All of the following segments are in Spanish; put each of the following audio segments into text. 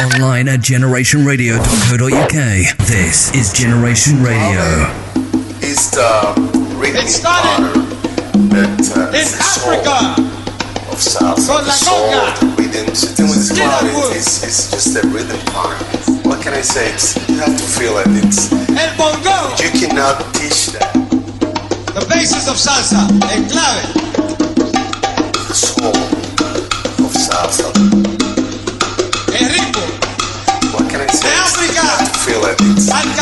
Online at generationradio.co.uk. This is Generation Radio. It's the rhythm It started that uh, in the soul Africa of salsa, con the soul, the rhythm. The thing with Skin Cloud and wood. is it's just the rhythm part. What can I say? It's you have to feel it. It's El bongo, you cannot teach that. the basis of salsa, el clave. The soul feel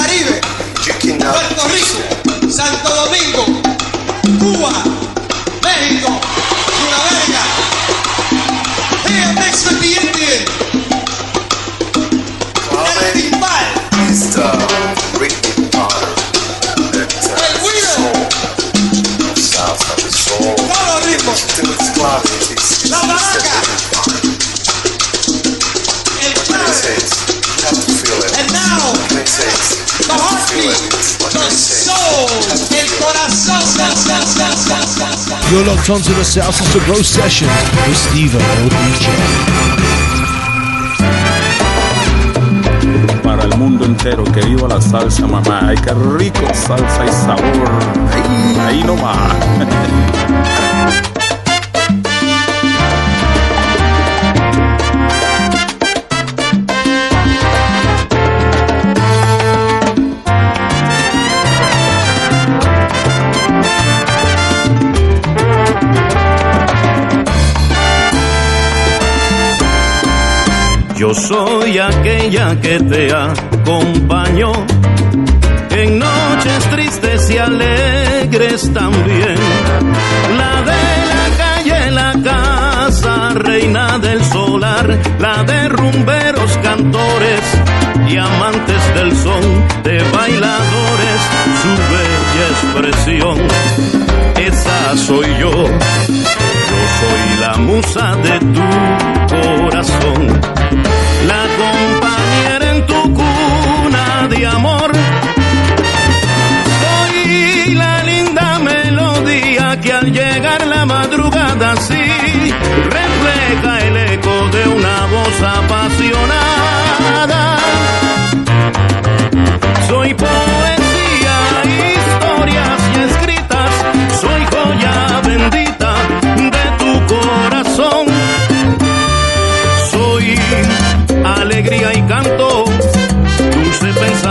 You're locked onto the Salsa to Grow session with Steve DJ. para el mundo entero. Que viva la salsa, mamá. Ay, qué rico, salsa y sabor. Ay, ahí nomás. Yo soy aquella que te acompañó en noches tristes y alegres también. La de la calle, la casa, reina del solar, la de rumberos, cantores y amantes del son, de bailadores, su bella expresión. Esa soy yo. Yo soy la musa de tu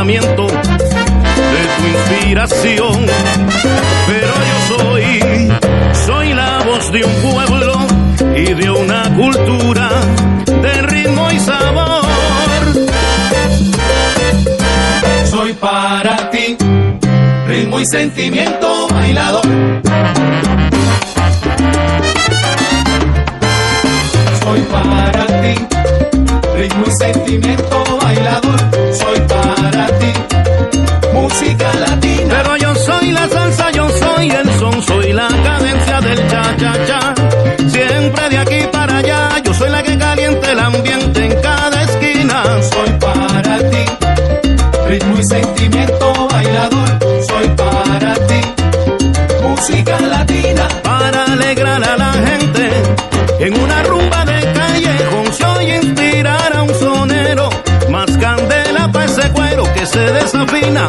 de tu inspiración. Pero yo soy, soy la voz de un pueblo y de una cultura de ritmo y sabor. Soy para ti, ritmo y sentimiento bailador. Soy para ti, ritmo y sentimiento bailador. Soy el ambiente en cada esquina. Soy para ti, ritmo y sentimiento bailador. Soy para ti, música latina. Para alegrar a la gente en una rumba de callejón, soy inspirar a un sonero. Más candela para ese cuero que se desafina.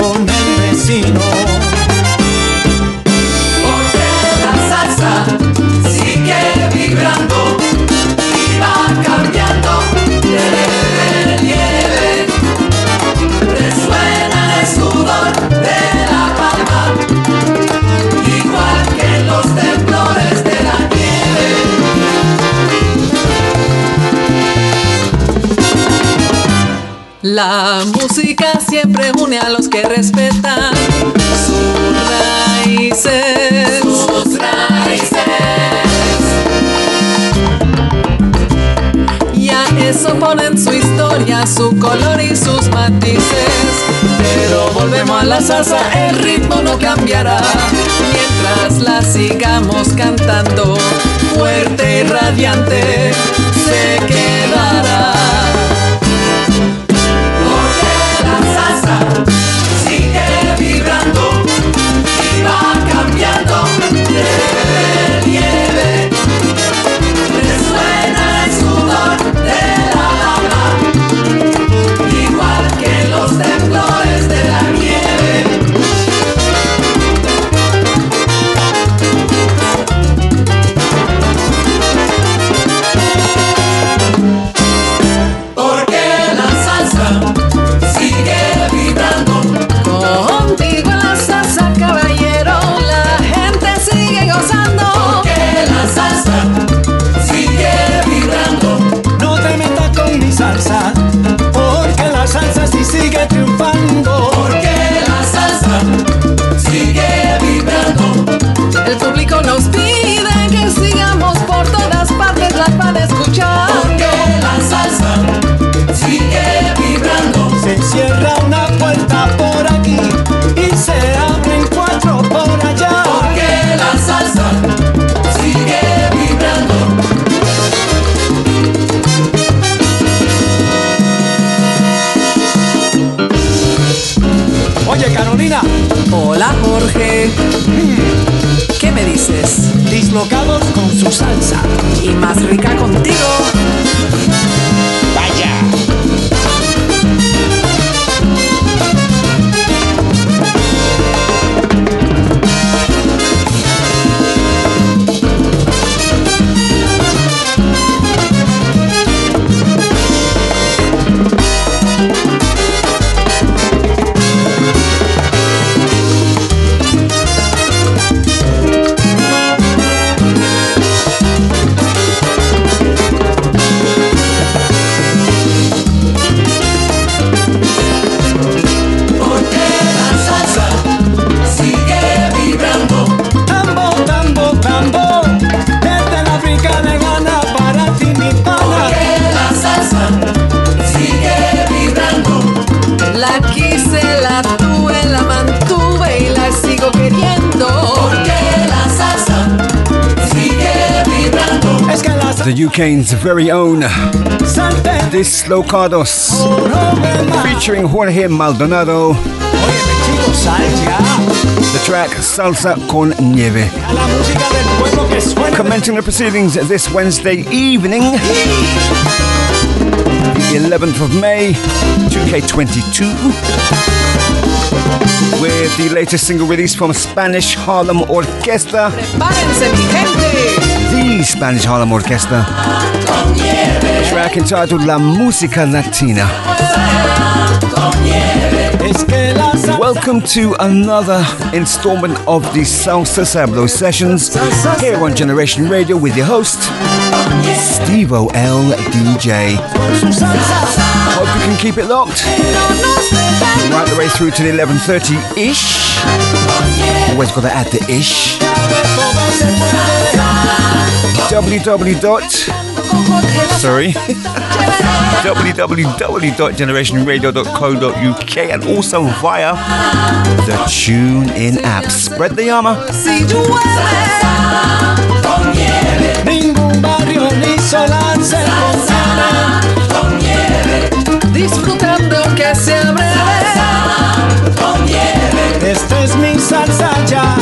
con el vecino. Porque la salsa sigue vibrando. La música siempre une a los que respetan sus raíces. Sus raíces. Y a eso ponen su historia, su color y sus matices. Pero volvemos a la salsa, el ritmo no cambiará. Mientras la sigamos cantando, fuerte y radiante, Y más rica contigo. The UK's very own Dislocados featuring Jorge Maldonado. The track Salsa con Nieve. Commencing the proceedings this Wednesday evening, the 11th of May, 2K22, with the latest single release from Spanish Harlem Orquesta. The Spanish Harlem Orquesta. Track entitled La Música Latina. Welcome to another installment of the Salsa Sablo sessions here on Generation Radio with your host, Steve O L DJ. Hope you can keep it locked right the way through to the 11:30 ish. Always got to add the ish. www. Sorry. www.generationradio.co.uk and also via the TuneIn app. Spread the armor. Disfrutando que se abre. Esta es mi salsa ya.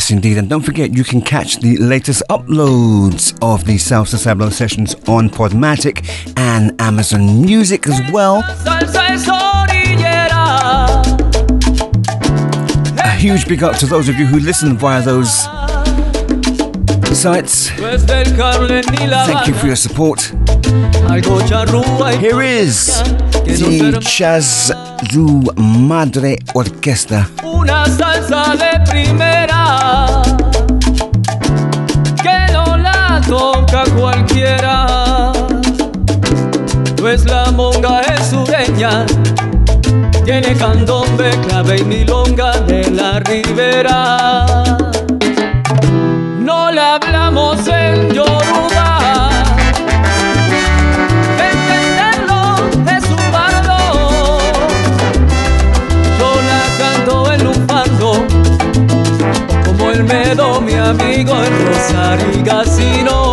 Yes, indeed. And don't forget, you can catch the latest uploads of the Salsa Sablo sessions on Podmatic and Amazon Music as well. Salsa es orillera. A huge big up to those of you who listen via those sites. No es del Carmen ni la Thank you for your support. Algo charrúa y Here is ser Chazru Madre Orquesta. una salsa de primera que no la toca cualquiera. Pues la monga es sureña, tiene candombe, clave y milonga de la ribera. さりがの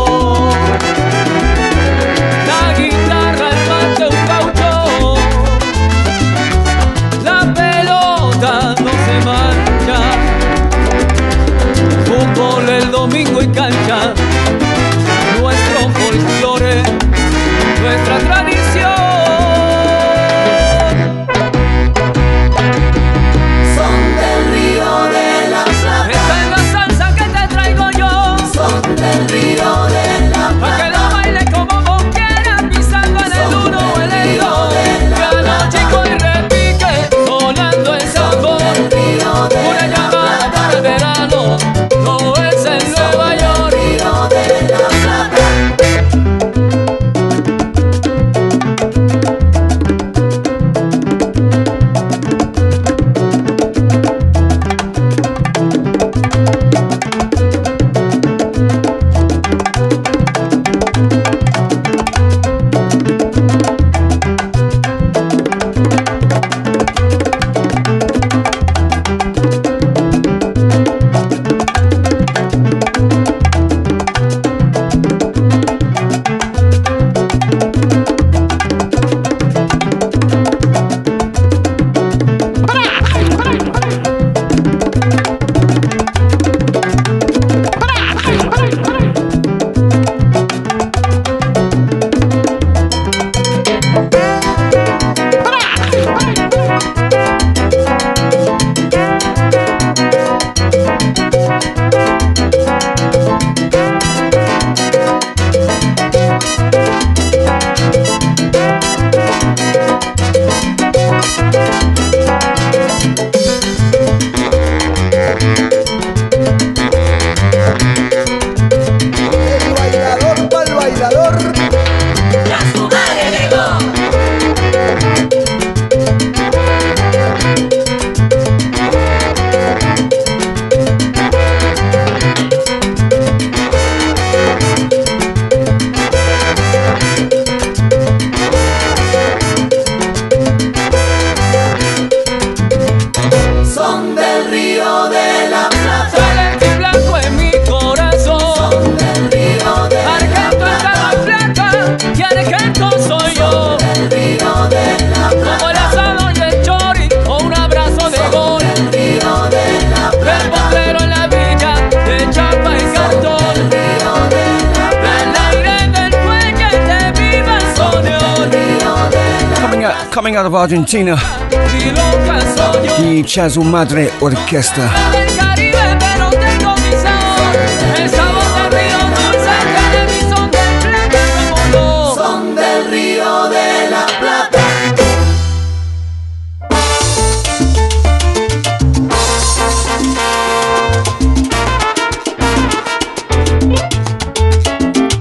Coming out of Argentina, the Chazo Madre Orchestra.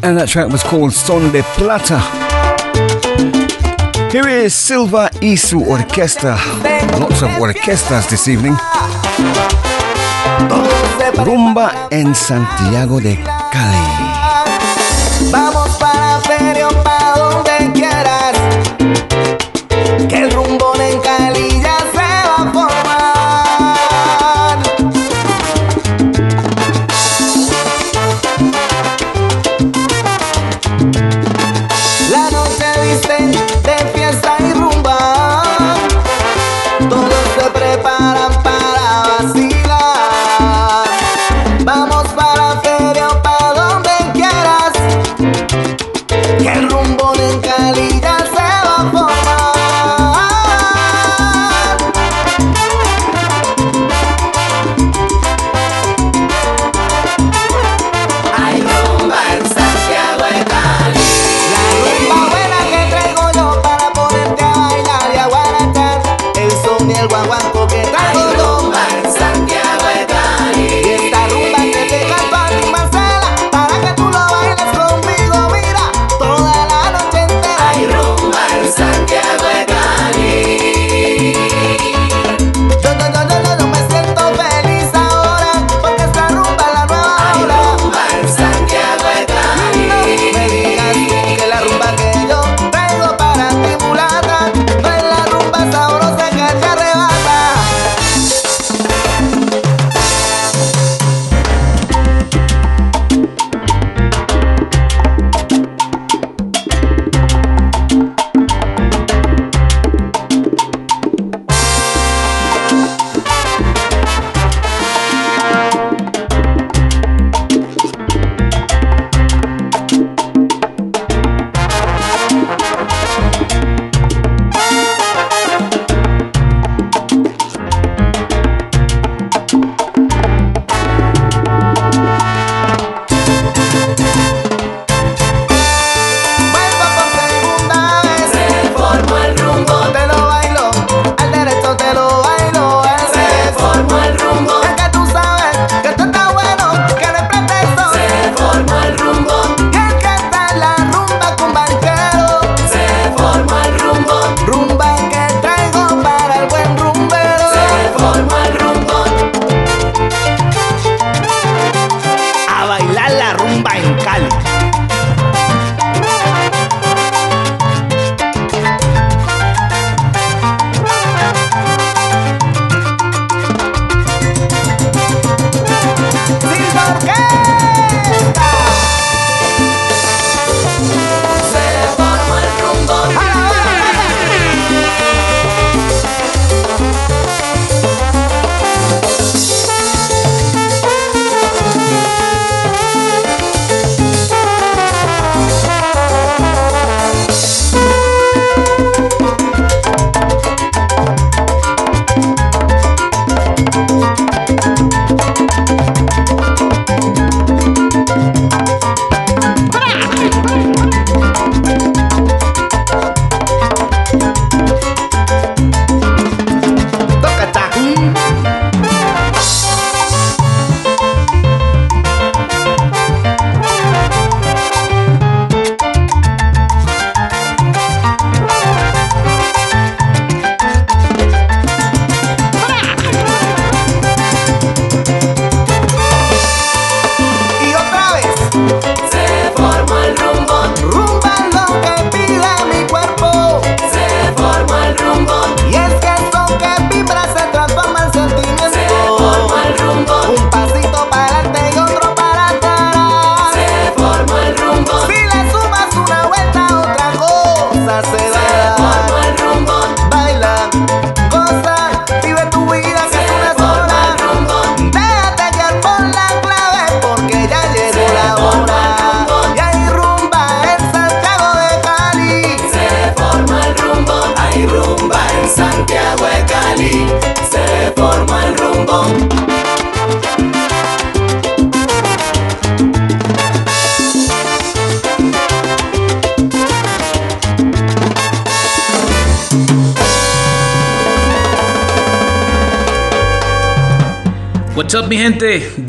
And that track was called Son de Plata. Here is Silva Isu Orquesta. Lots of orquestas this evening. Rumba en Santiago de Cali.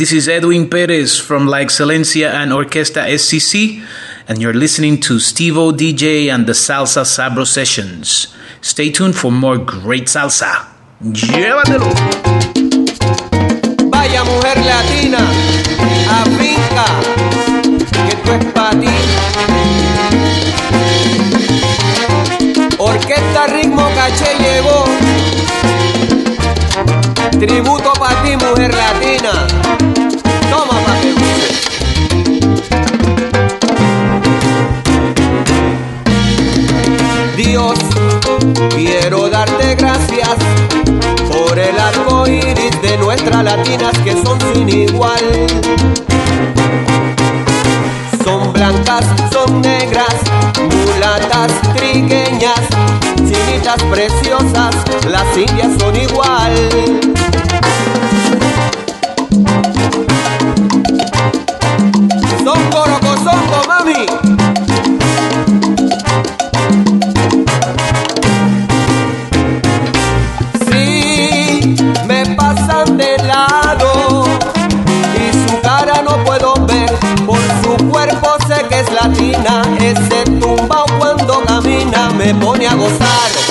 This is Edwin Perez from La Excelencia and Orquesta SCC, and you're listening to Stevo DJ and the Salsa Sabro Sessions. Stay tuned for more great salsa. ¡Llévatelo! Vaya mujer latina, que es para ti. Orquesta Ritmo Caché llegó. Tributo para ti, mujer latina. latinas que son sin igual. Son blancas, son negras, mulatas, trigueñas, chinitas preciosas, las indias son igual. pone a gozar.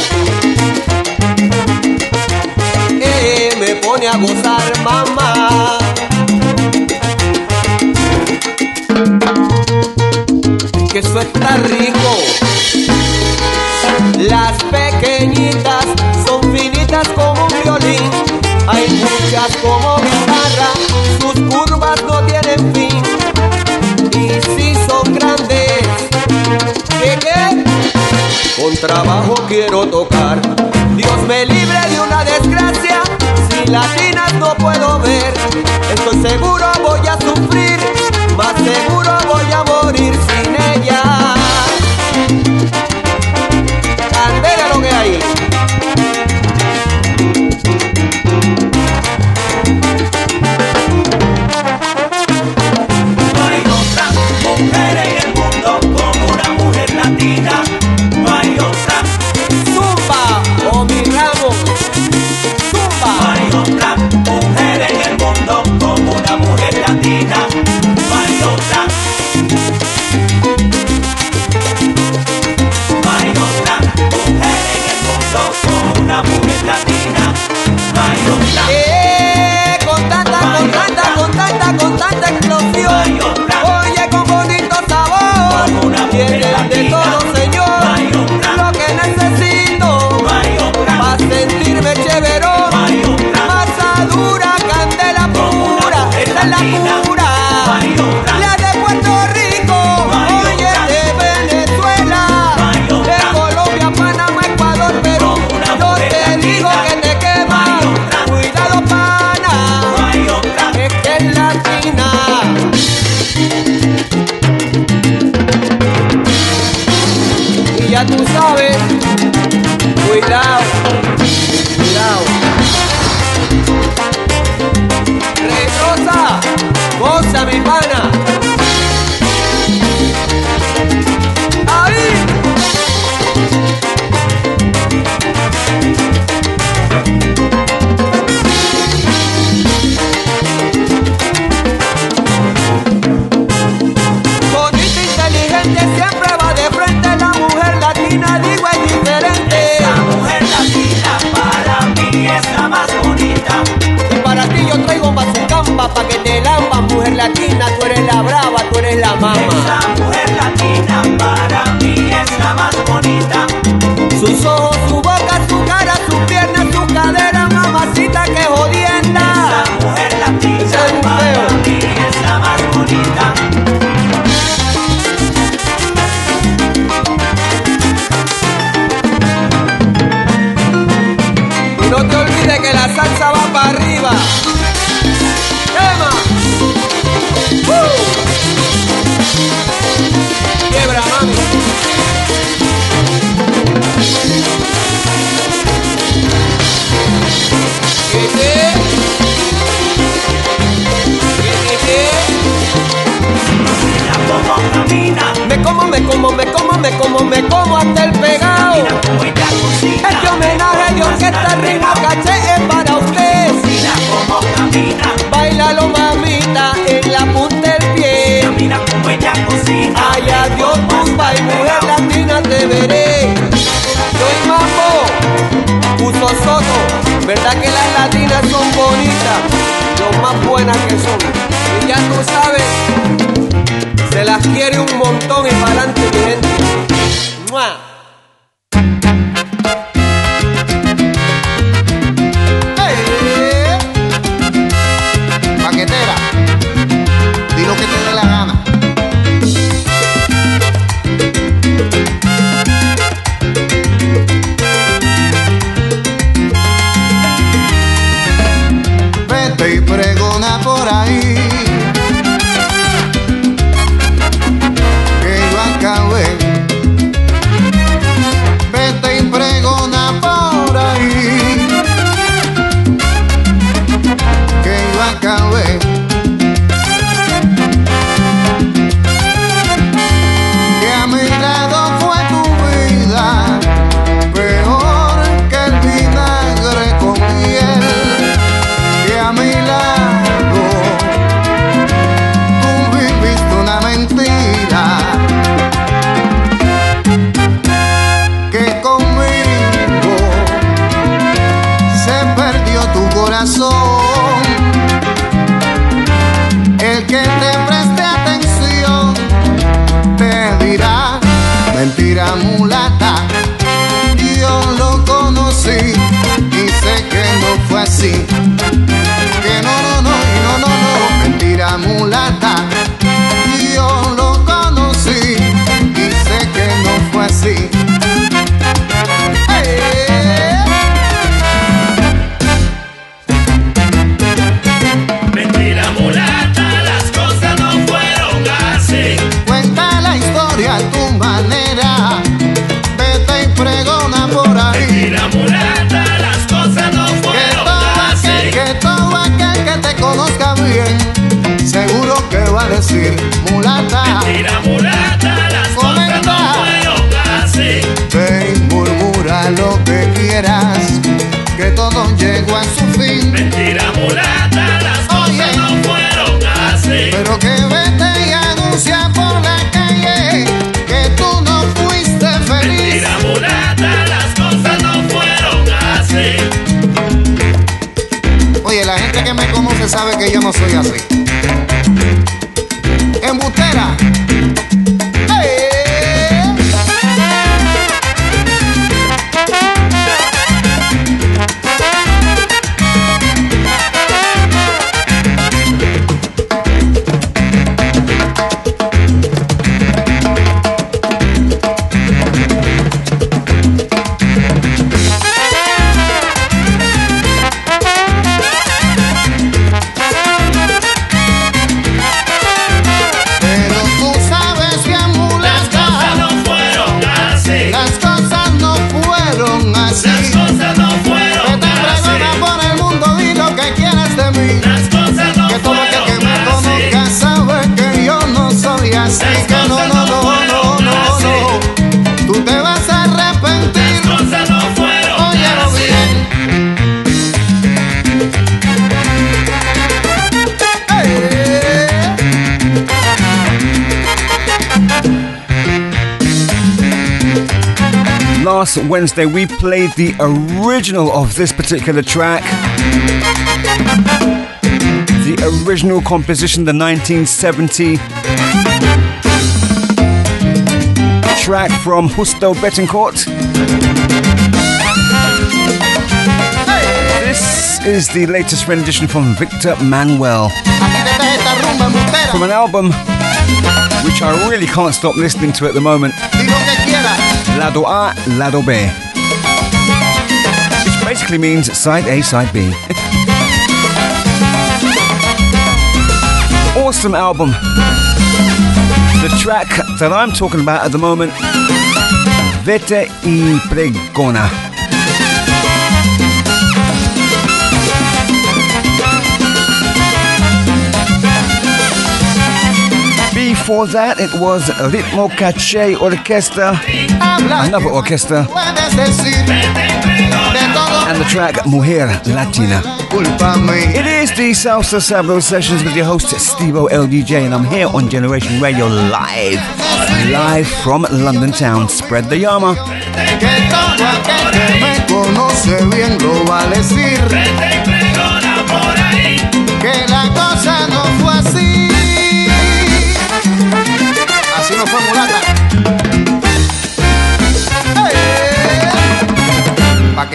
Wednesday, we played the original of this particular track. The original composition, the 1970 track from Justo Betancourt. This is the latest rendition from Victor Manuel from an album which I really can't stop listening to at the moment. Lado A, Lado B. Which basically means side A, side B. awesome album. The track that I'm talking about at the moment, Vete y Pregona. Before that, it was Ritmo Caché Orchestra, another orchestra, and the track Mujer Latina. It is the Salsa Sabro Sessions with your host, Stevo LDJ, and I'm here on Generation Radio live, live from London town. Spread the Yama. que la cosa no fue así.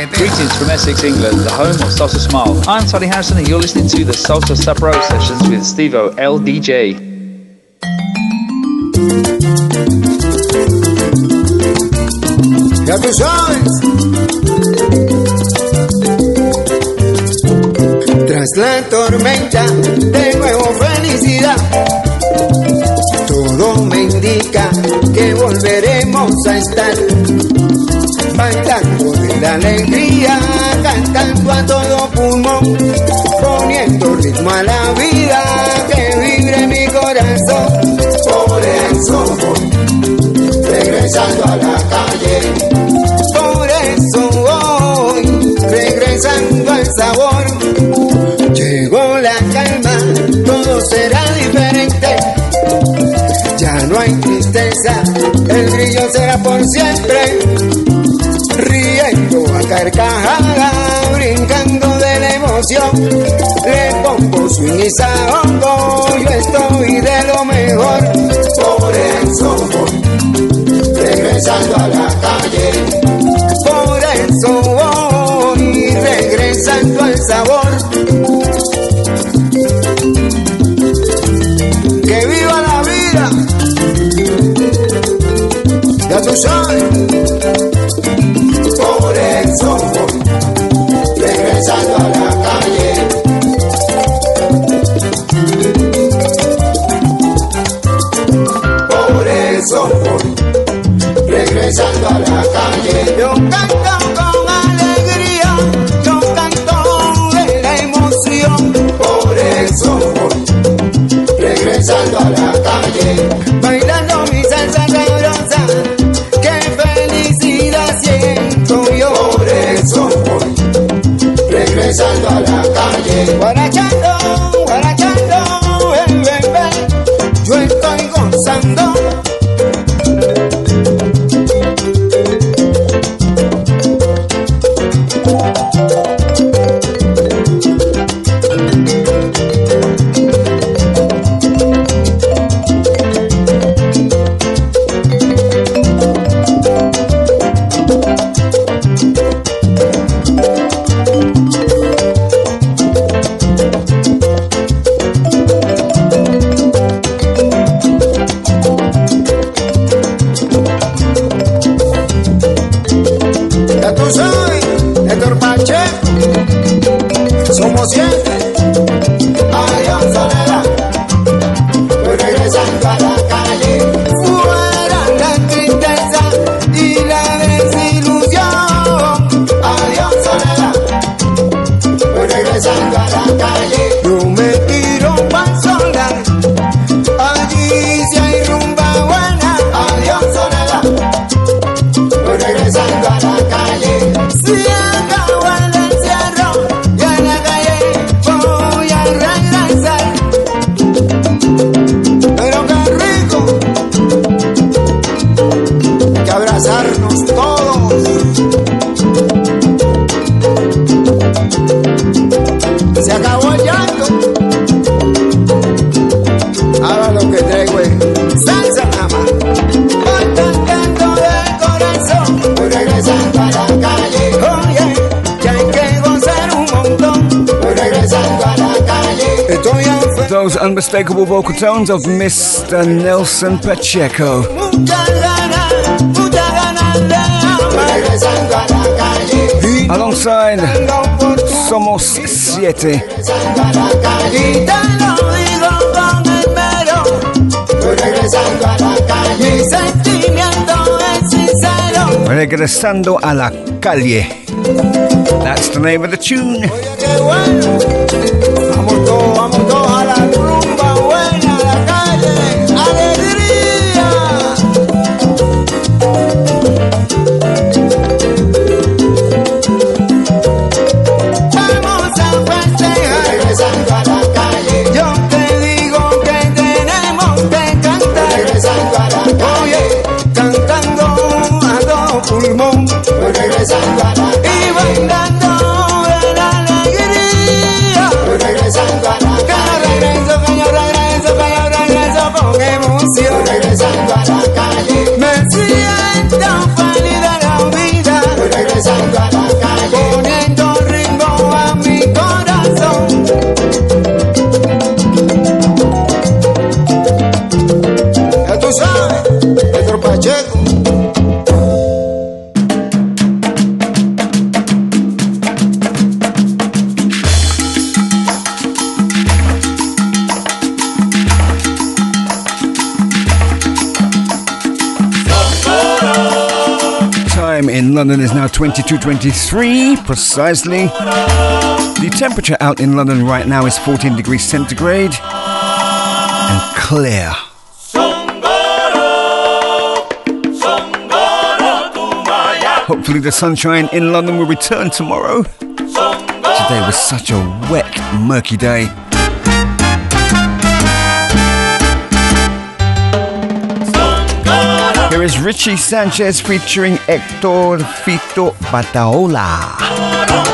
Greetings from Essex, England, the home of Salsa Smile. I'm Tony Harrison, and you're listening to the Salsa Sabro sessions with Stevo LDJ. Ya. Tras la tormenta, de nuevo felicidad. Todo me indica que volveremos a estar bailando de alegría, cantando a todo pulmón, poniendo ritmo a la vida que vibre mi corazón. Por eso voy regresando a la calle. Por eso voy regresando al sabor. Llegó la calma, todo será diferente. Ya no hay tristeza, el brillo será por siempre. Le pongo swing y saongo, yo estoy de lo mejor. Por eso voy regresando a la calle. Por eso voy regresando al sabor. A la calle. Yo canto con alegría, yo canto de la emoción. Por eso voy regresando a la calle. Bailando mi salsa sabrosa, qué felicidad siento yo. Por eso voy regresando a la calle. unmistakable vocal tones of Mr. Nelson Pacheco. Alongside Somos Siete. Regresando a la calle. That's the name of the tune. present. 22.23 precisely. The temperature out in London right now is 14 degrees centigrade and clear. Hopefully, the sunshine in London will return tomorrow. Today was such a wet, murky day. There is Richie Sanchez featuring Hector Fito Bataola.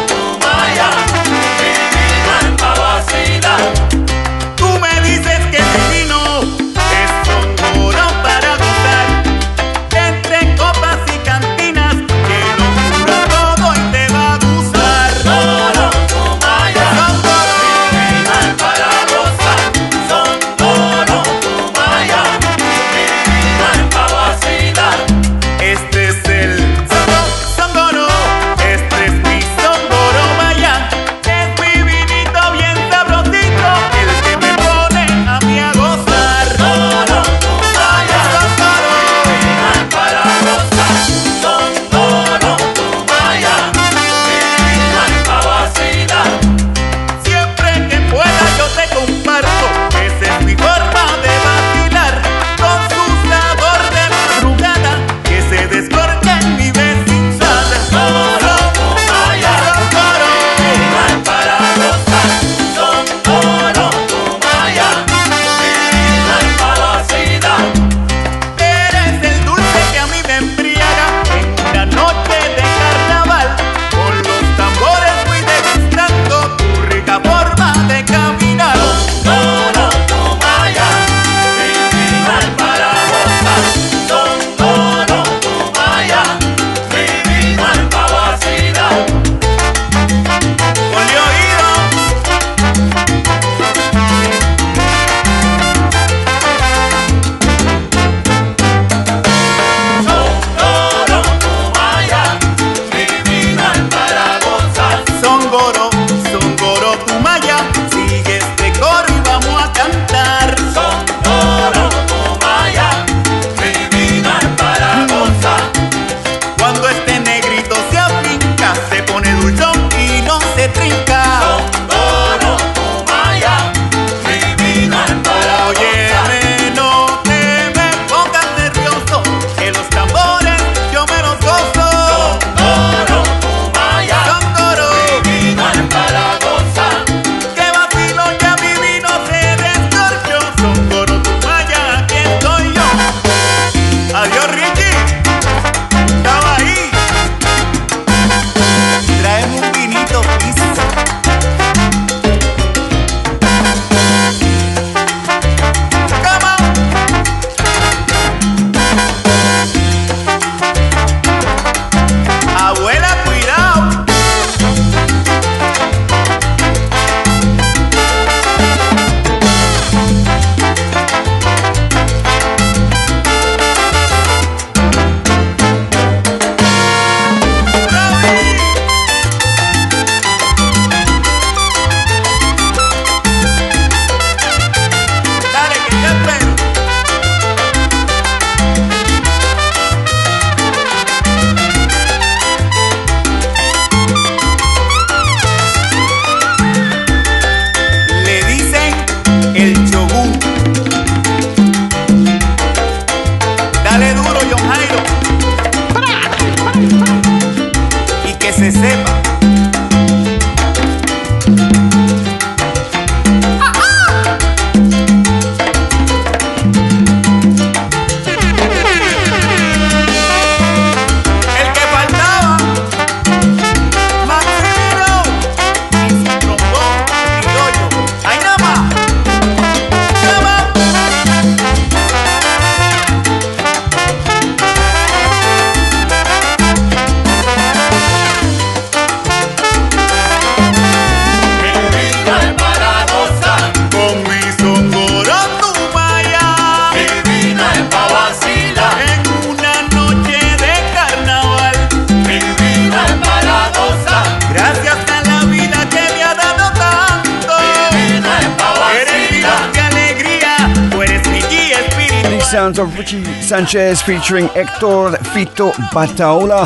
Sanchez featuring Héctor Fito Bataola.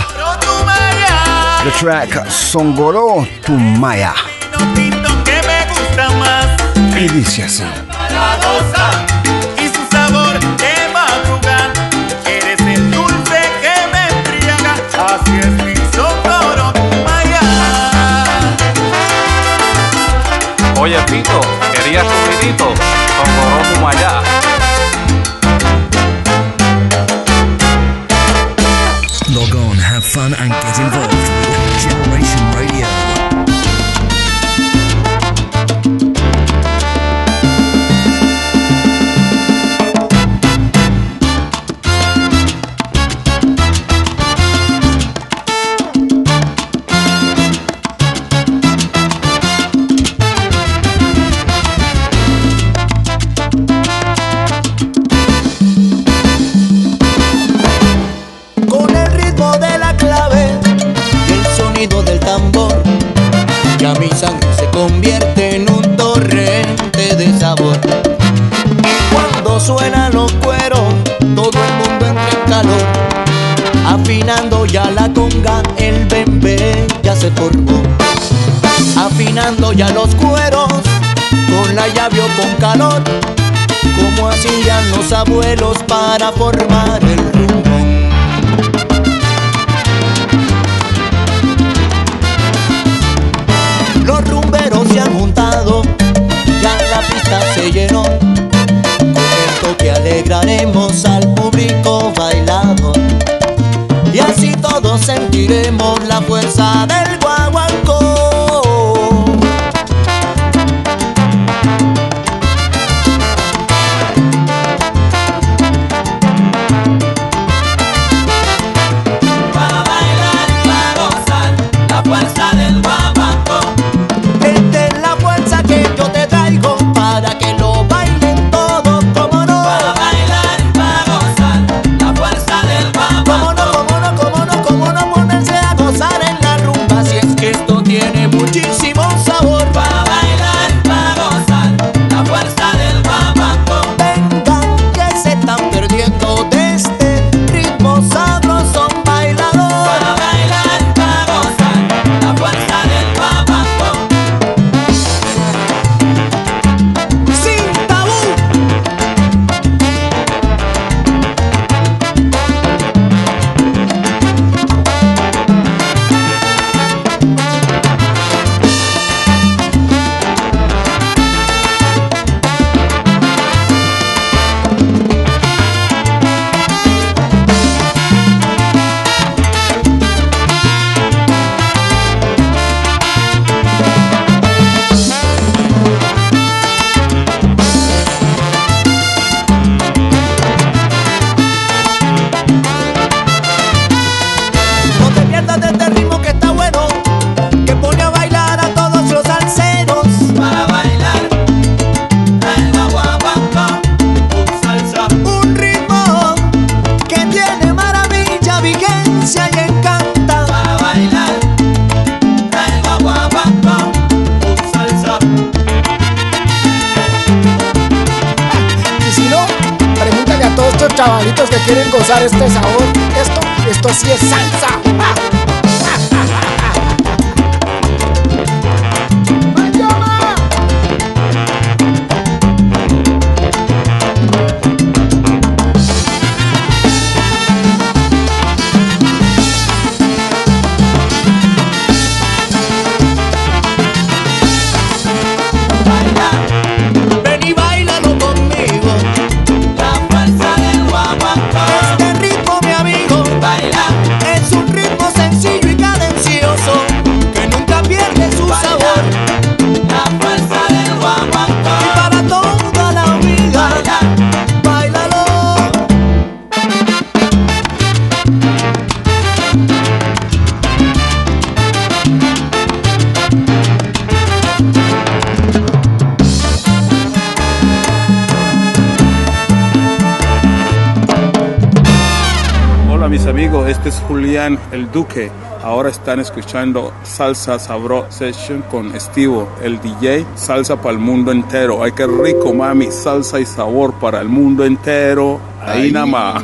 The track Songoro Tumaya. Y dice así. Oye, Pito, quería subidito, Songoro Tumaya. fun and get involved. With Generation doy a los cueros, con la llave o con calor, como hacían los abuelos para formar el rumbo. Los rumberos se han juntado, ya la pista se llenó, con esto que alegraremos al público bailado. Y así todos sentiremos la fuerza del ahora están escuchando Salsa Sabro Session con Estivo, el DJ, salsa para el mundo entero. Ay, qué rico, mami, salsa y sabor para el mundo entero. Ahí, nada más.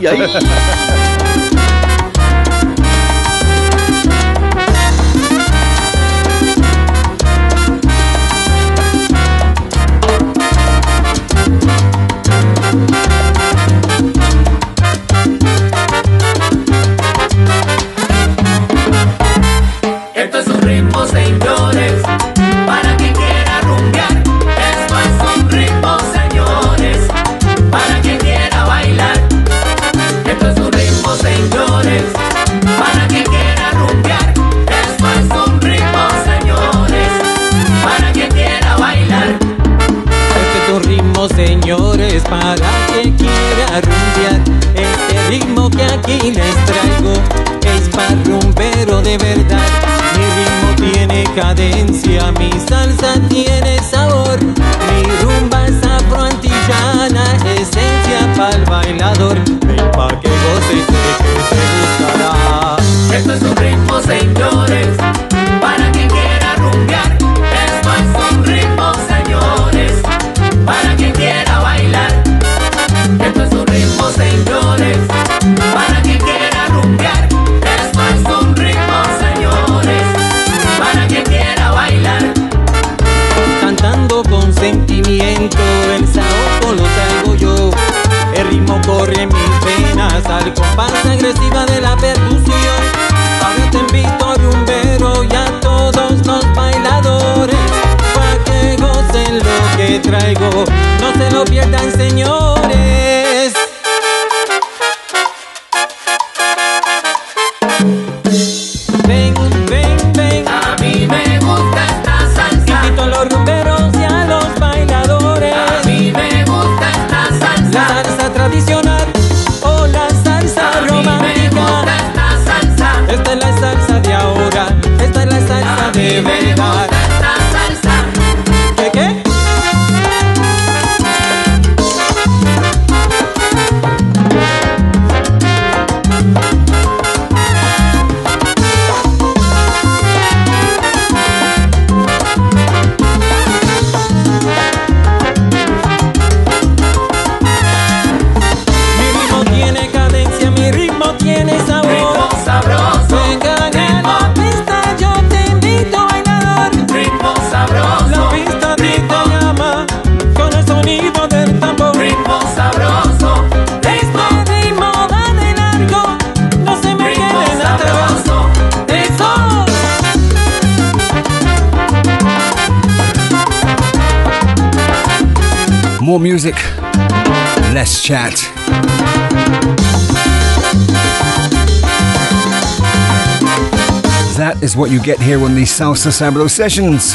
what you get here on the Salsa Sabado Sessions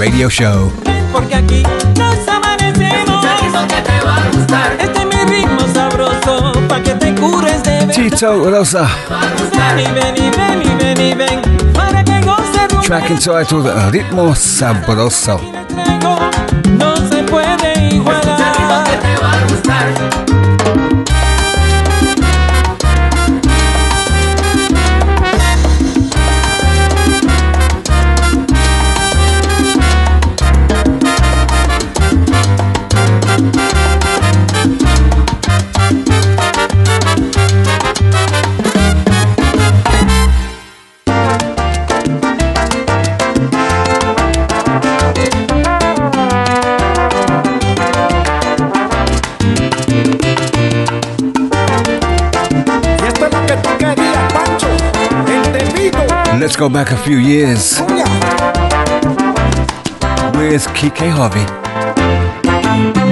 radio show. Tito Rosa. Track entitled Ritmo Sabroso. Let's go back a few years with Kike Harvey.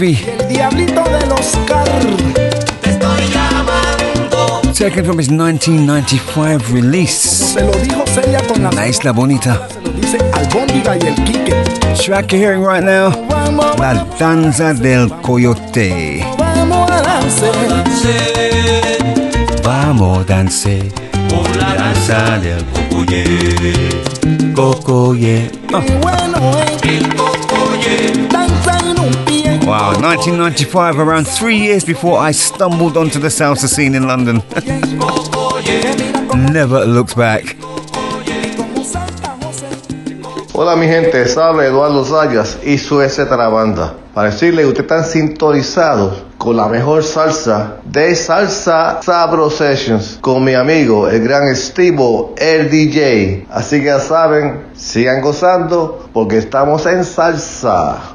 Harvey, El diablito del Oscar. taken from his 1995 release, Se lo dijo Celia con la La Isla Bonita. Se lo dice Albóndiga y el Quique. Track you're hearing right now, La Danza del Coyote. Vamos a danzar. Vamos, dance. la danza del cocoye. Cocoye. Bueno, eh. Pie. Wow, 1995, around three years before I stumbled onto the salsa scene in London. Never looked back. Hola mi gente, sabe Eduardo Zayas y su etcétera banda. Para decirle que ustedes están sintonizados con la mejor salsa de Salsa Sabro Sessions con mi amigo, el gran Estivo, el DJ. Así que ya saben, sigan gozando porque estamos en salsa.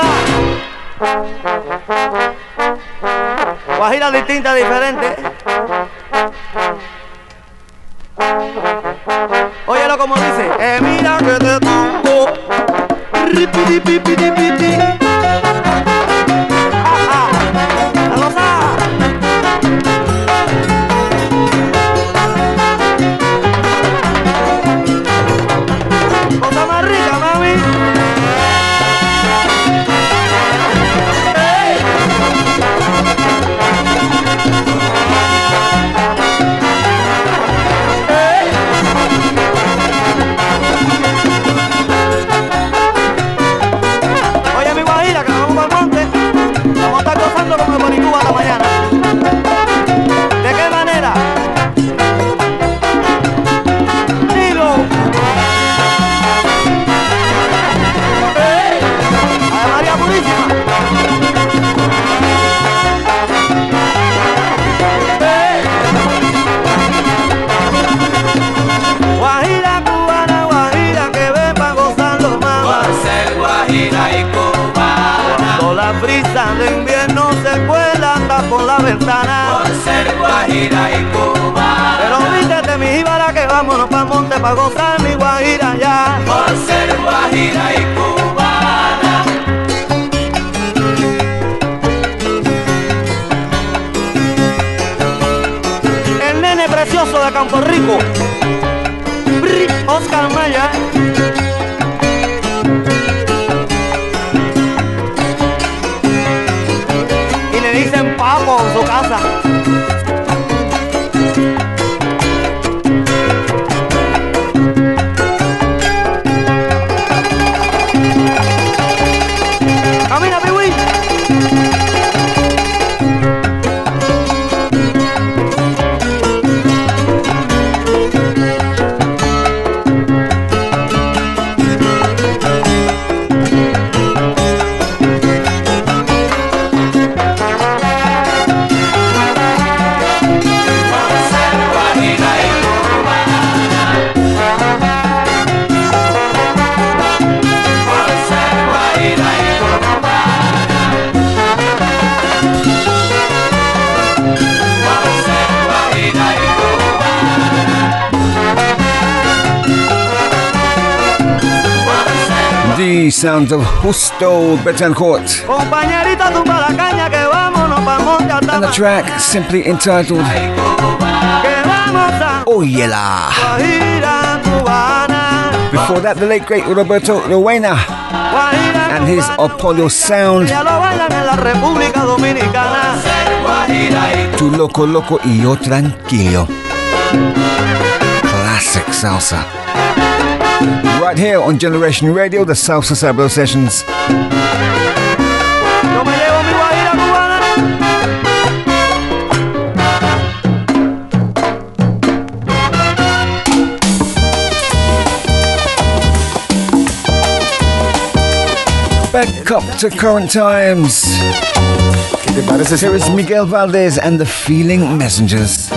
está. Guajira distinta, diferente. Óyelo como dice. Eh, mira que te tengo. Para gozar mi guajira ya. Por ser guajira y cubana. El nene precioso de Campo Rico, Oscar Maya. sounds of Justo Betancourt. And the track simply entitled Oyela. Before that, the late great Roberto Rowena and his Apollo sound. To loco loco y yo tranquilo. Classic salsa. Right here on Generation Radio, the Salsa Sabro Sessions. Back up to current times. Here is Miguel Valdez and the Feeling Messengers.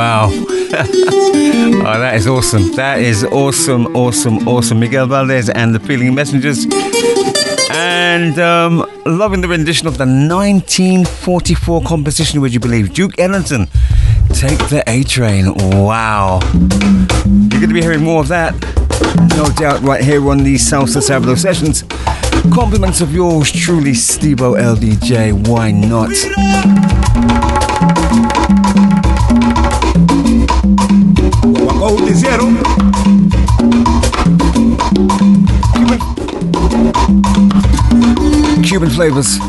Wow. oh, that is awesome. That is awesome, awesome, awesome. Miguel Valdez and the Feeling Messengers. And um, loving the rendition of the 1944 composition, would you believe? Duke Ellington, Take the A Train. Wow. You're going to be hearing more of that, no doubt, right here on the Salsa Sabado sessions. Compliments of yours truly, Stevo LDJ. Why not? noticiero. Cuban flavors.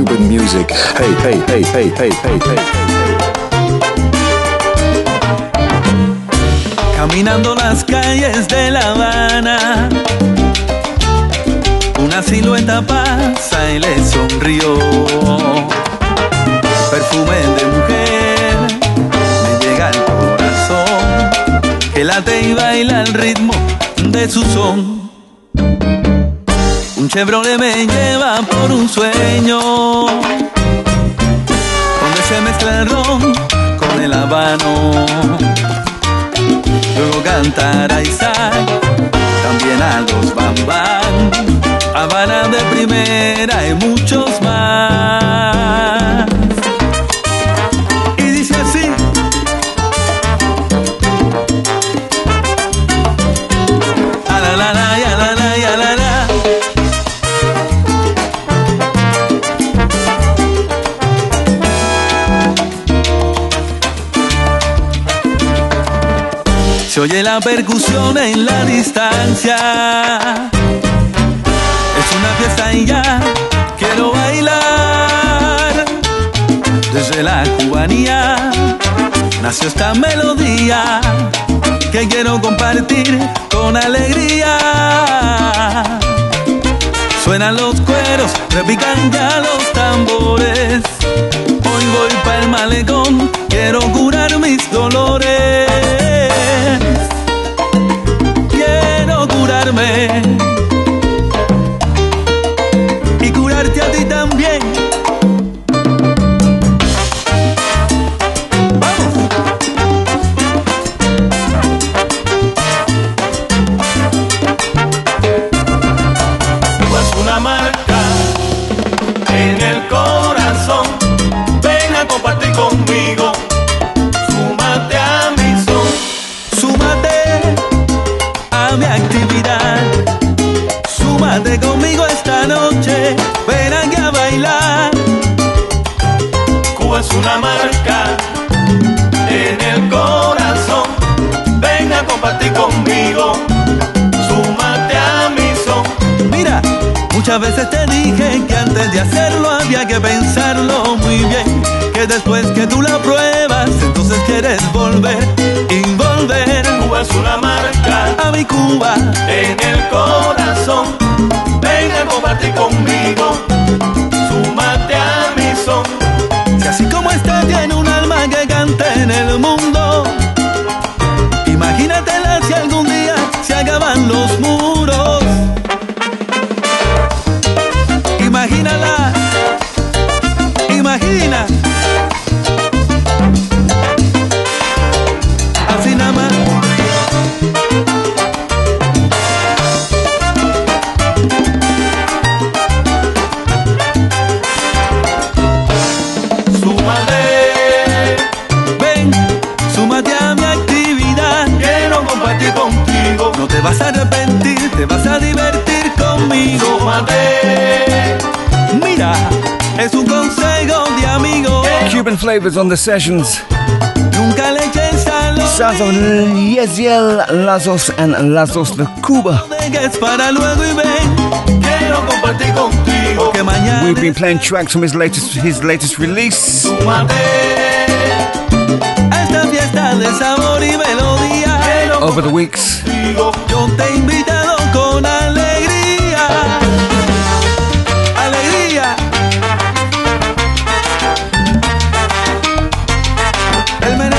Music. Hey, hey, hey, hey, hey, hey, hey, hey. Caminando las calles de La Habana, una silueta pasa y le sonrió. Perfume de mujer me llega al corazón, que late y baila al ritmo de su son. Chevrolet me lleva por un sueño, donde se mezcla el ron con el habano. Luego cantar a Isaac, también a los Bambam, Habana de primera y muchos más. La percusión en la distancia. Es una fiesta y ya quiero bailar. Desde la cubanía nació esta melodía que quiero compartir con alegría. Suenan los cueros, repican ya los tambores. Hoy voy para el malecón, quiero curar mis dolores. Y curarte a ti también. Que pensarlo muy bien. Que después que tú la pruebas, entonces quieres volver y volver. Cuba es una marca a mi Cuba en el corazón. Ven a compartir conmigo. flavors on the sessions. Sounds of Yeziel Lazos and Lazos de Cuba. We've been playing tracks from his latest his latest release. Over the weeks.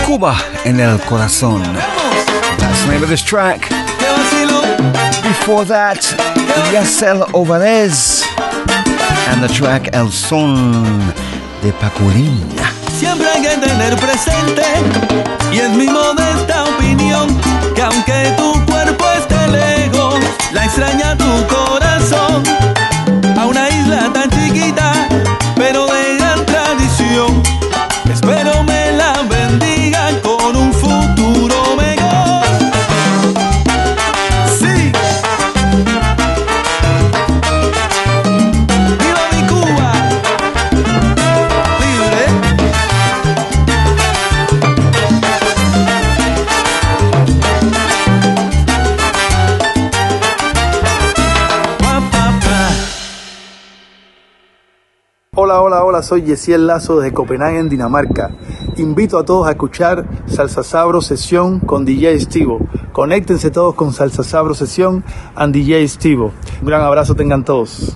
Cuba en el corazón. That's the name of this track. Before that, Yasel Ovarez and the track El Son de Paculín. Siempre hay que tener presente, y es mi modesta opinión, que aunque tu cuerpo esté lejos, la extraña tu corazón. A una isla tan soy Yesiel Lazo desde Copenhague, en Dinamarca. Invito a todos a escuchar Salsa Sabro Sesión con DJ Estivo. Conéctense todos con Salsa Sabro Sesión and DJ Estivo. Un gran abrazo tengan todos.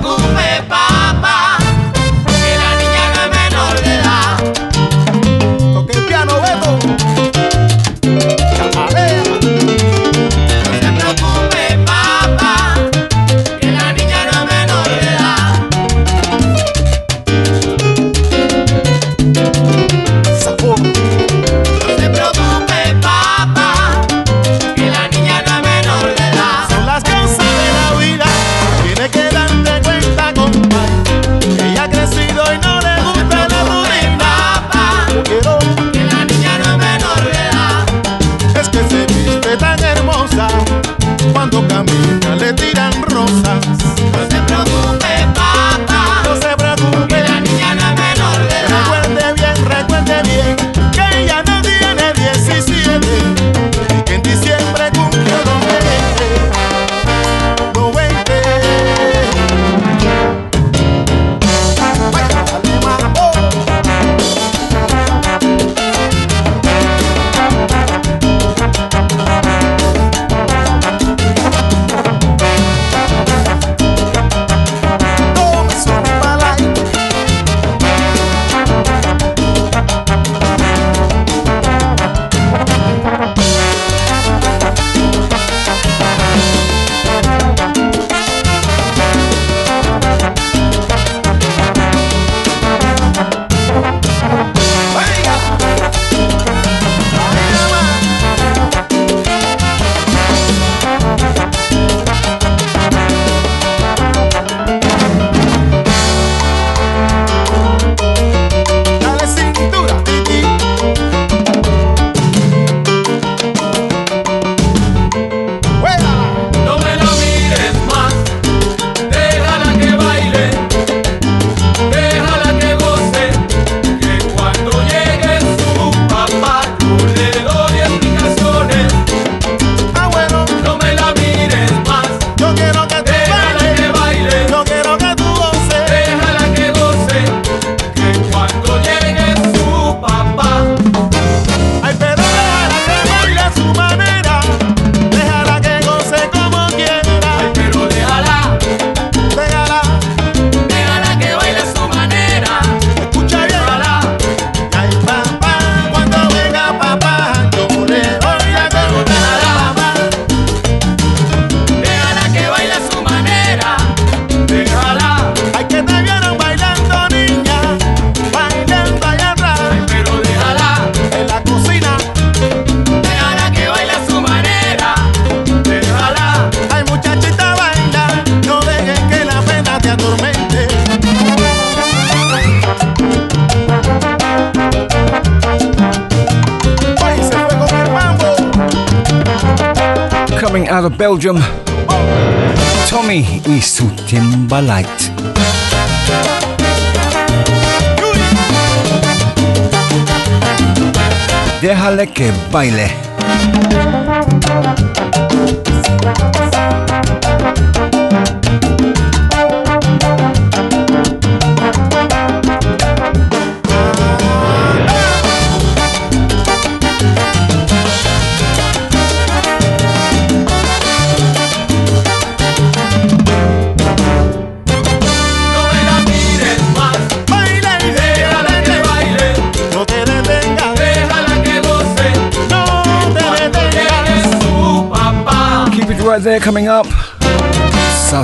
trouble.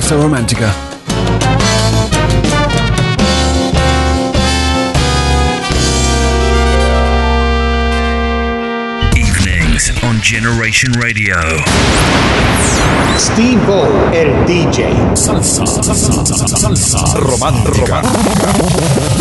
Bossa Romantica. Evenings on Generation Radio. Steve O, el DJ. Salsa, salsa, salsa, salsa. Romántica. romántica.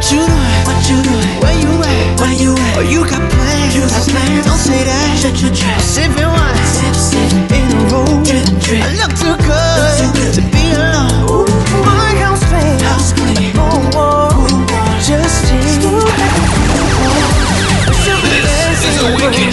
What you doing? What you doing? Where you at? Where you at? Oh, you got plans? You got plans? Don't say that. Shut your trap. Sipping wine. Sip, sip. In a row. Drip, drip. I look too good, look too good. to be alone. Ooh. My house clean. House clean. Oh, oh. Ooh. Just in. This is a wicked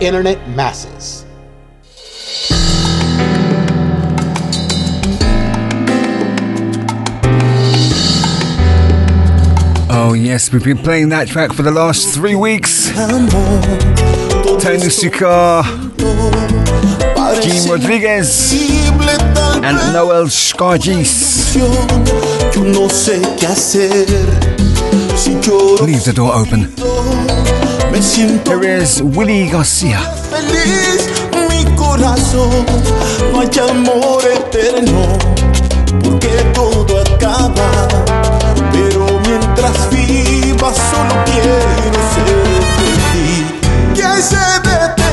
internet masses. Oh, yes, we've been playing that track for the last three weeks. Tony Sukar, Gene Rodriguez, and Noel Scargis. Leave the door open. me siento Terence Willy García. Feliz mi corazón, no amor eterno, porque todo acaba. Pero mientras viva, solo quiero ser feliz. Que se vete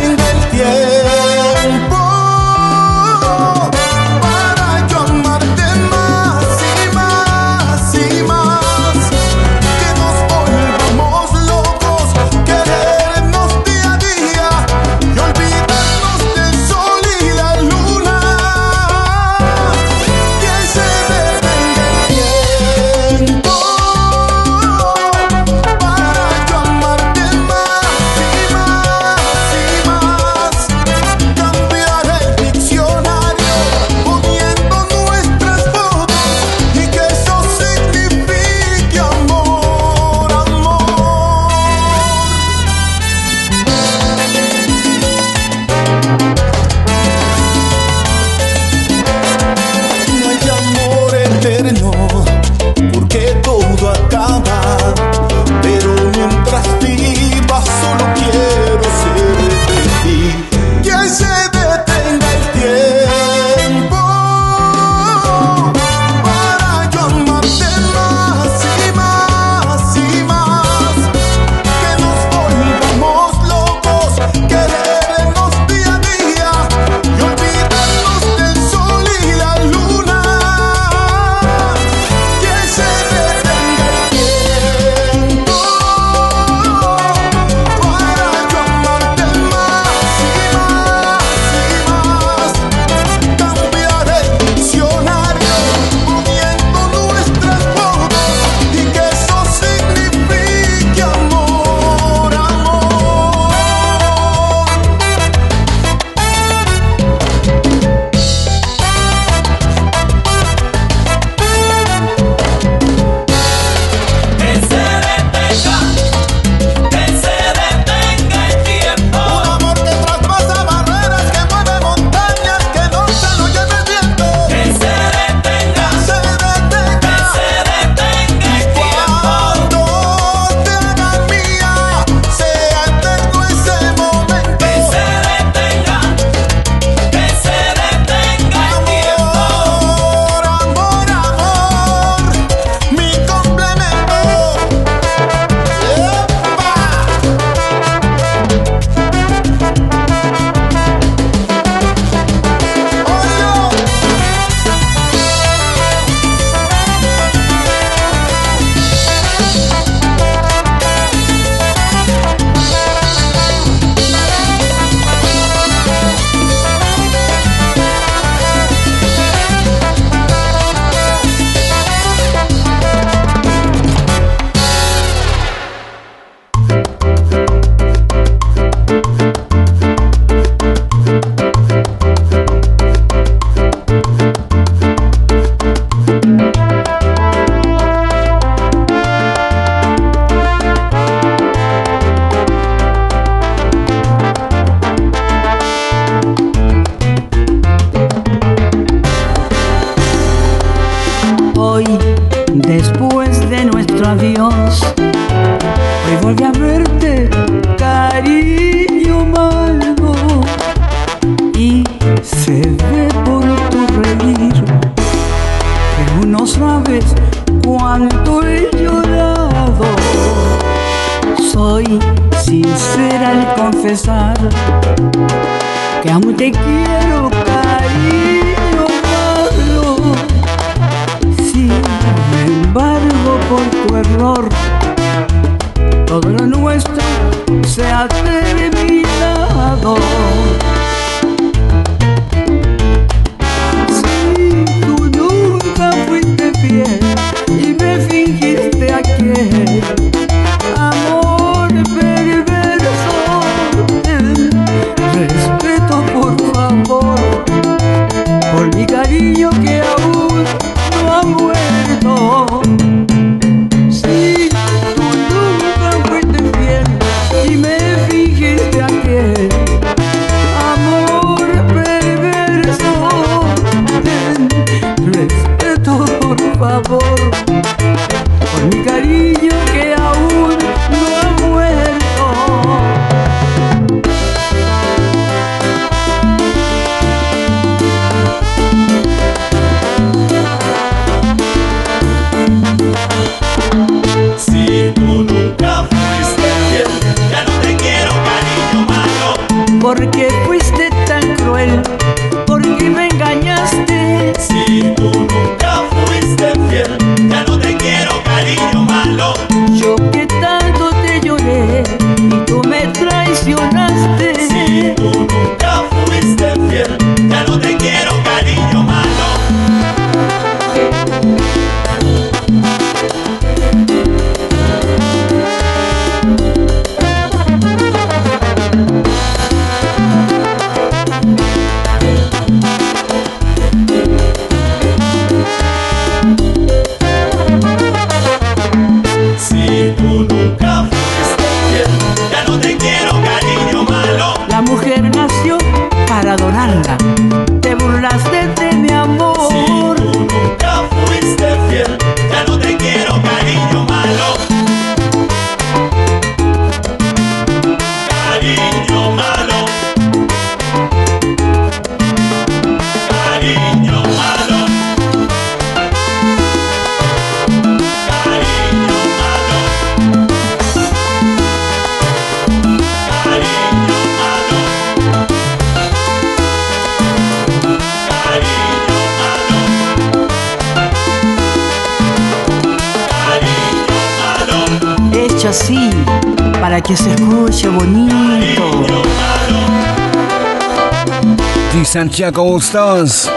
Santiago All Stars.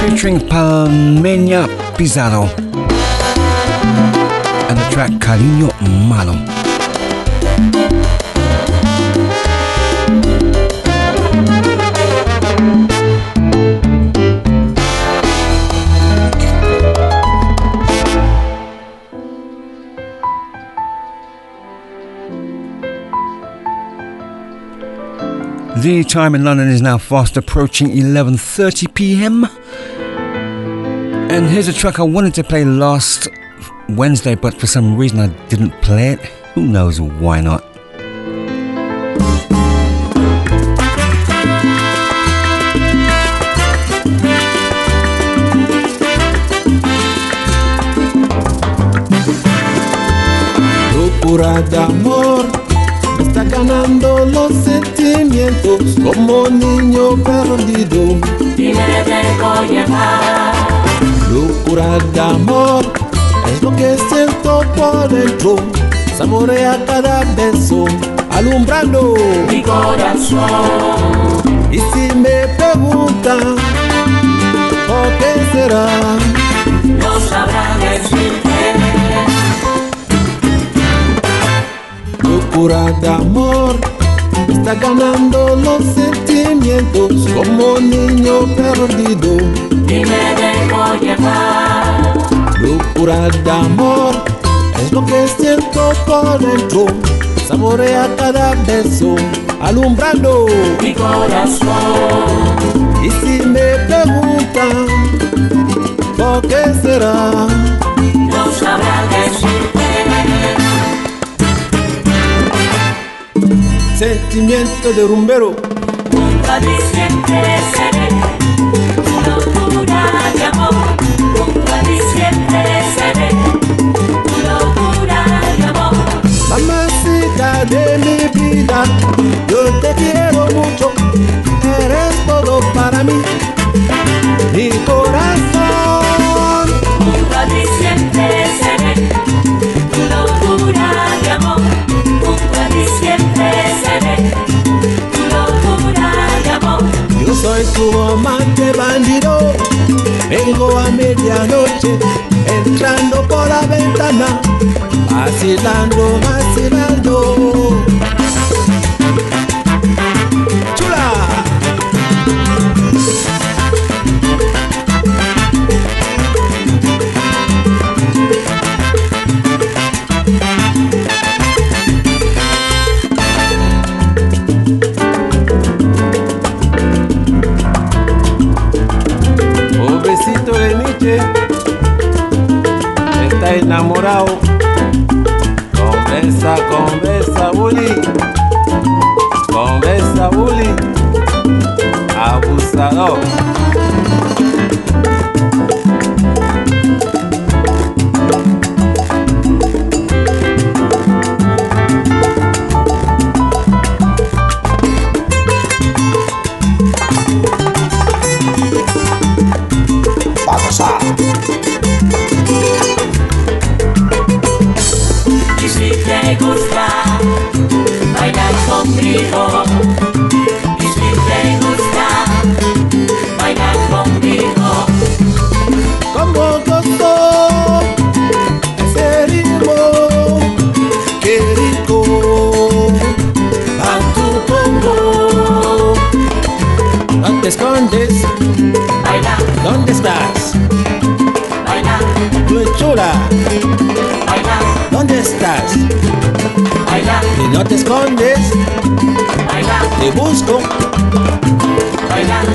Featuring Palmeña Pizarro. And the track Cariño Malo. The time in London is now fast approaching 11:30 p.m. And here's a track I wanted to play last Wednesday, but for some reason I didn't play it. Who knows why not? Locura de amor como niño perdido. Y me dejo llevar. Locura de amor es lo que siento por dentro. Saborea cada beso, alumbrando Mi corazón. Y si me preguntan por qué será, No sabrá decirte. locura de amor está ganando los sentimientos como niño perdido. Y me dejo llevar. Locura de amor es lo que siento por dentro. Saborea cada beso, alumbrando Mi corazón. Y si me preguntan por qué será, No sabrá decirte. Sentimiento de rumbero, Junto a ti siempre seré. Tu locura de amor. Junto a ti siempre seré. Tu locura de amor. mamacita de mi vida, yo te quiero mucho, eres todo para mí, mi corazón. Soy su amante bandido, vengo a medianoche, entrando por la ventana, vacilando, vacilando. Enamorado. Conversa, conversa, bully. Conversa, bully. Abusador.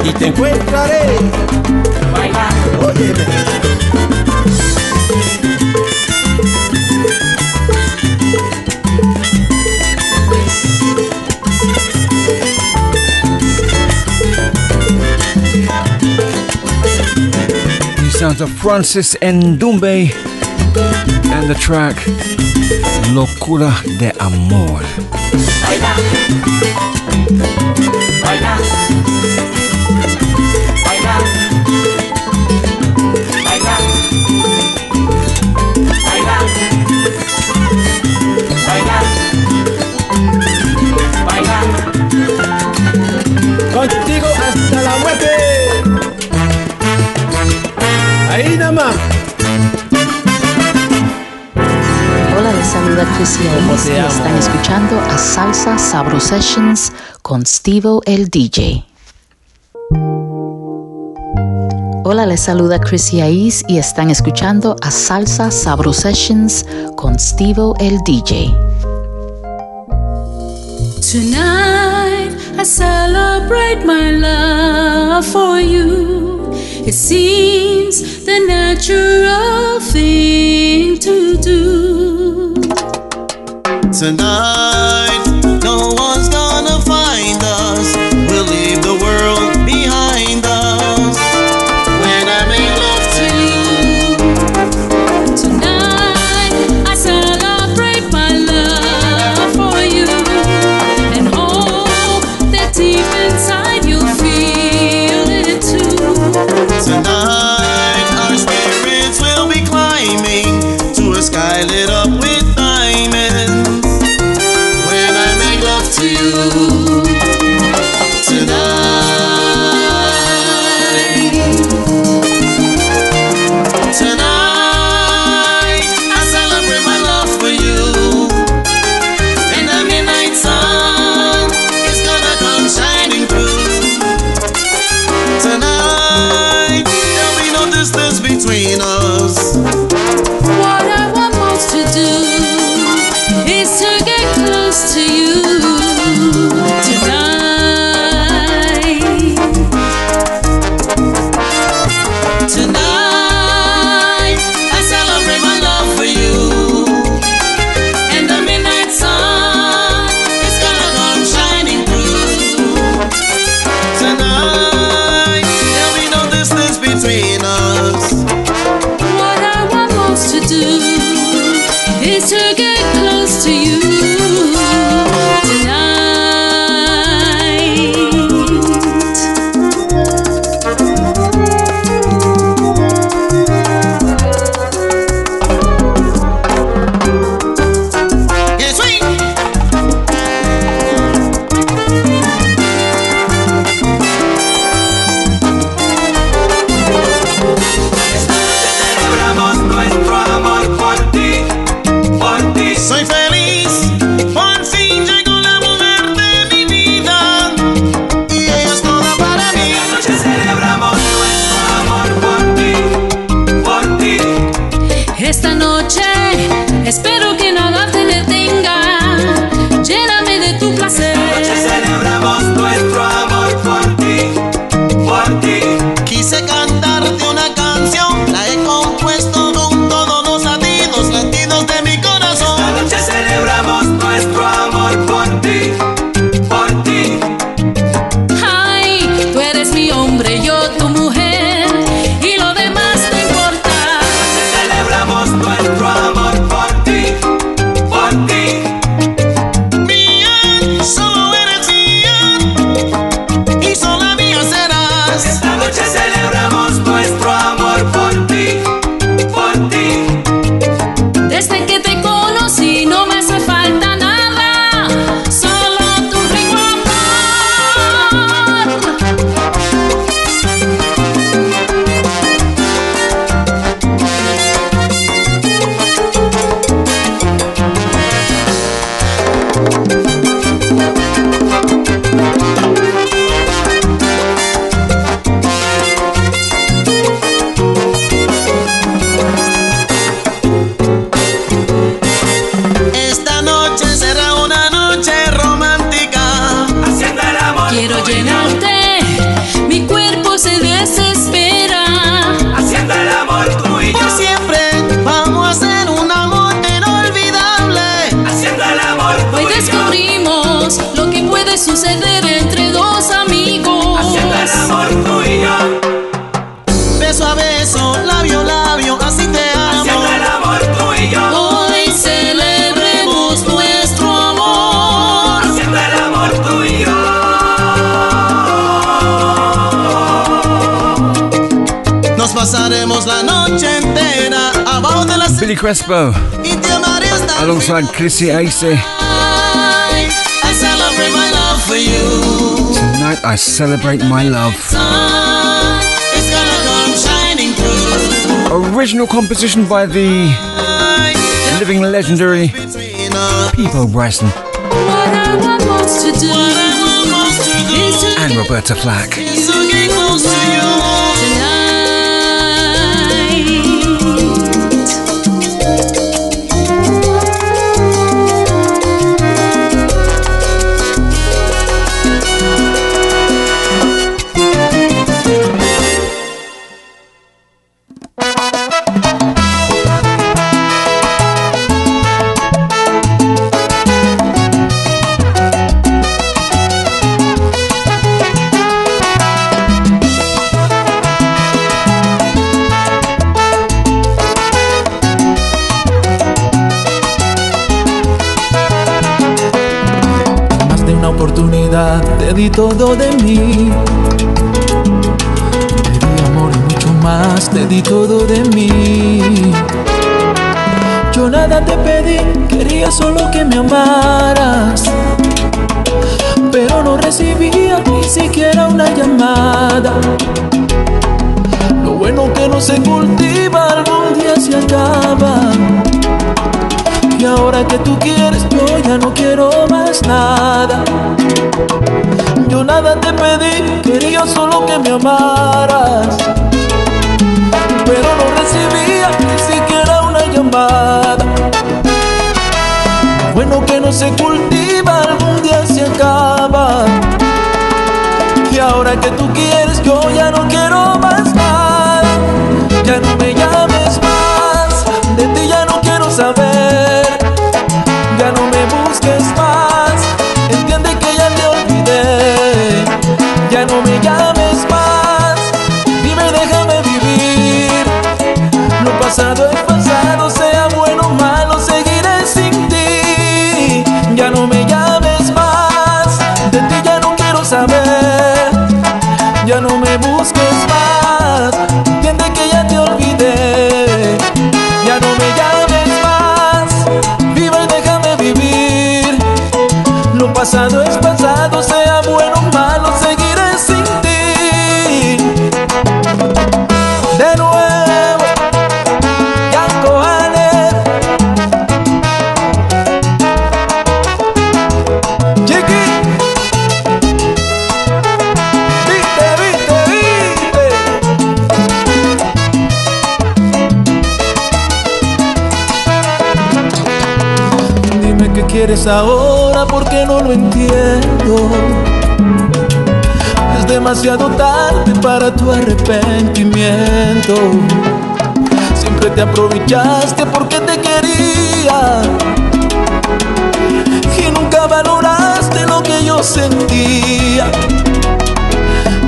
Y te encontraré. sounds of Francis Ndumbe and the track Locura de Amor. Baila, baila, Hola, les saluda Chrissy Ames te y amo? están escuchando a Salsa Sabro Sessions con Stevo el DJ. Hola, les saluda Chrissy Ais y están escuchando a Salsa Sabro Sessions con Stevo el DJ. Tonight I celebrate my love for you. It seems the natural thing to do. Tonight, and Chrissy Icy. Tonight I celebrate my love. Original composition by the living legendary People Bryson and Roberta Flack. Te di todo de mí. Te di amor y mucho más, te di todo de mí. Yo nada te pedí, quería solo que me amaras. Pero no recibía ni siquiera una llamada. Lo bueno que no se cultiva algún día se acaba. Ahora que tú quieres, yo ya no quiero más nada. Yo nada te pedí, quería solo que me amaras. Pero no recibía ni siquiera una llamada. Bueno que no se cultiva, algún día se acaba. Y ahora que tú quieres, yo ya no quiero sabe ahora porque no lo entiendo. Es demasiado tarde para tu arrepentimiento. Siempre te aprovechaste porque te quería. Y nunca valoraste lo que yo sentía.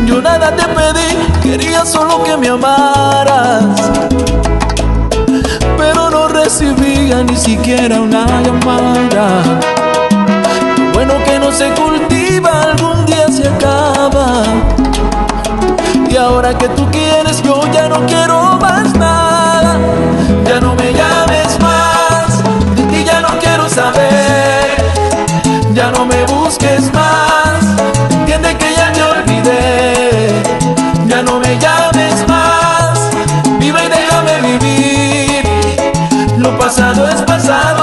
Yo nada te pedí, quería solo que me amaras recibía ni siquiera una llamada. Bueno que no se cultiva, algún día se acaba. Y ahora que tú quieres, yo ya no quiero más nada. Ya no me Pasado es pasado,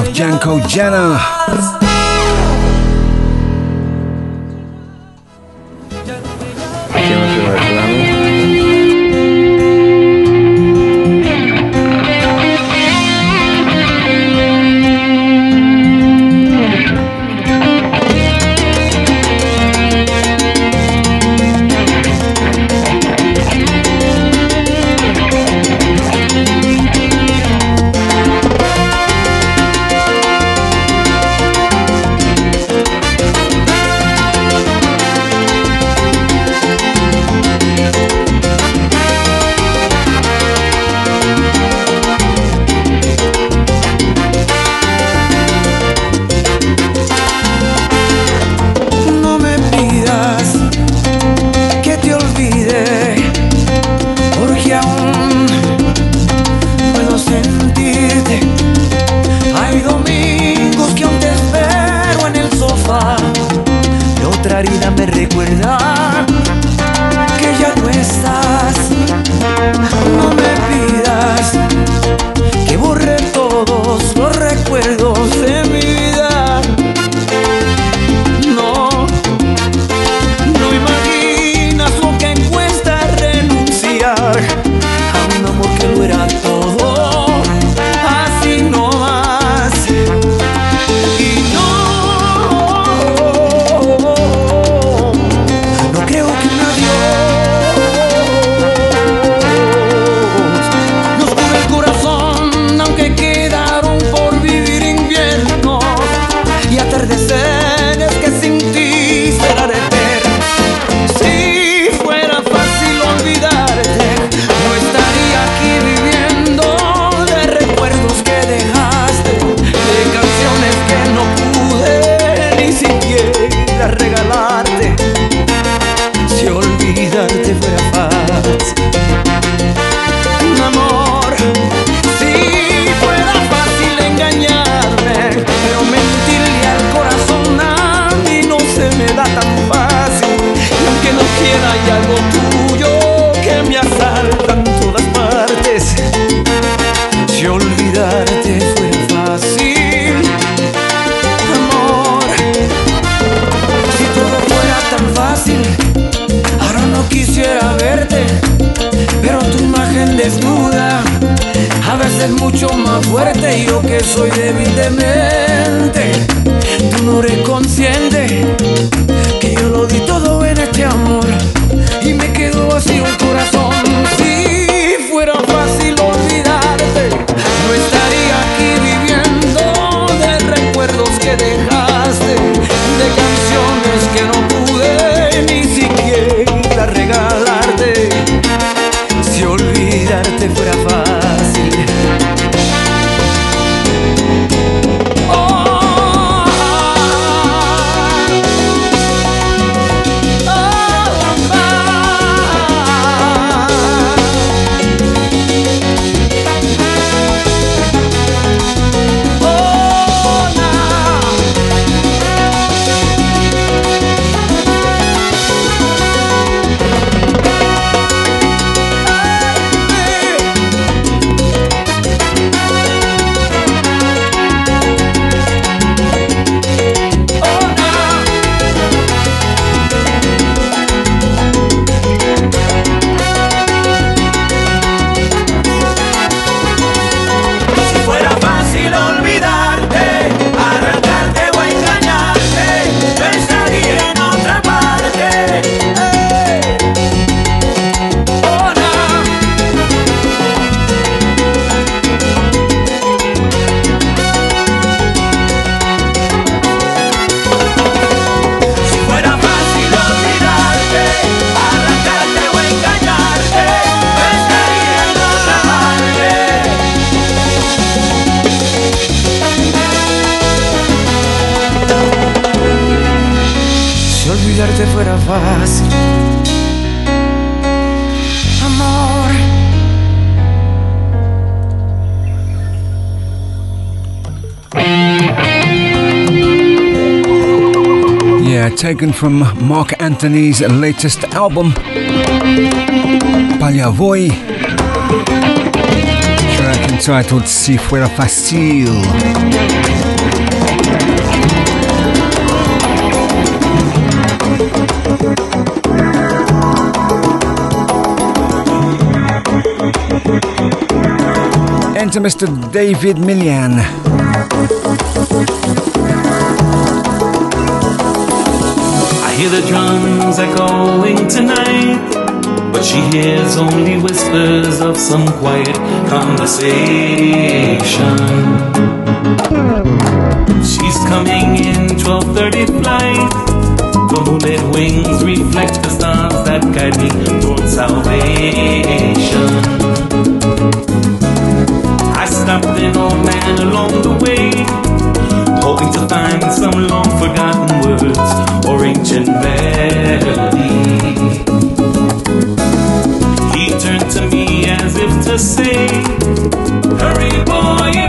of Janko Jana. taken from Mark Anthony's latest album, Pagliavoi, track entitled Si Fuera Fácil," and to Mr. David Millian. hear the drums echoing tonight, but she hears only whispers of some quiet conversation. She's coming in 12:30 flight. The moonlit wings reflect the stars that guide me toward salvation. I stopped an old man along the way hoping to find some long forgotten words or ancient melody. He turned to me as if to say, Hurry, boy.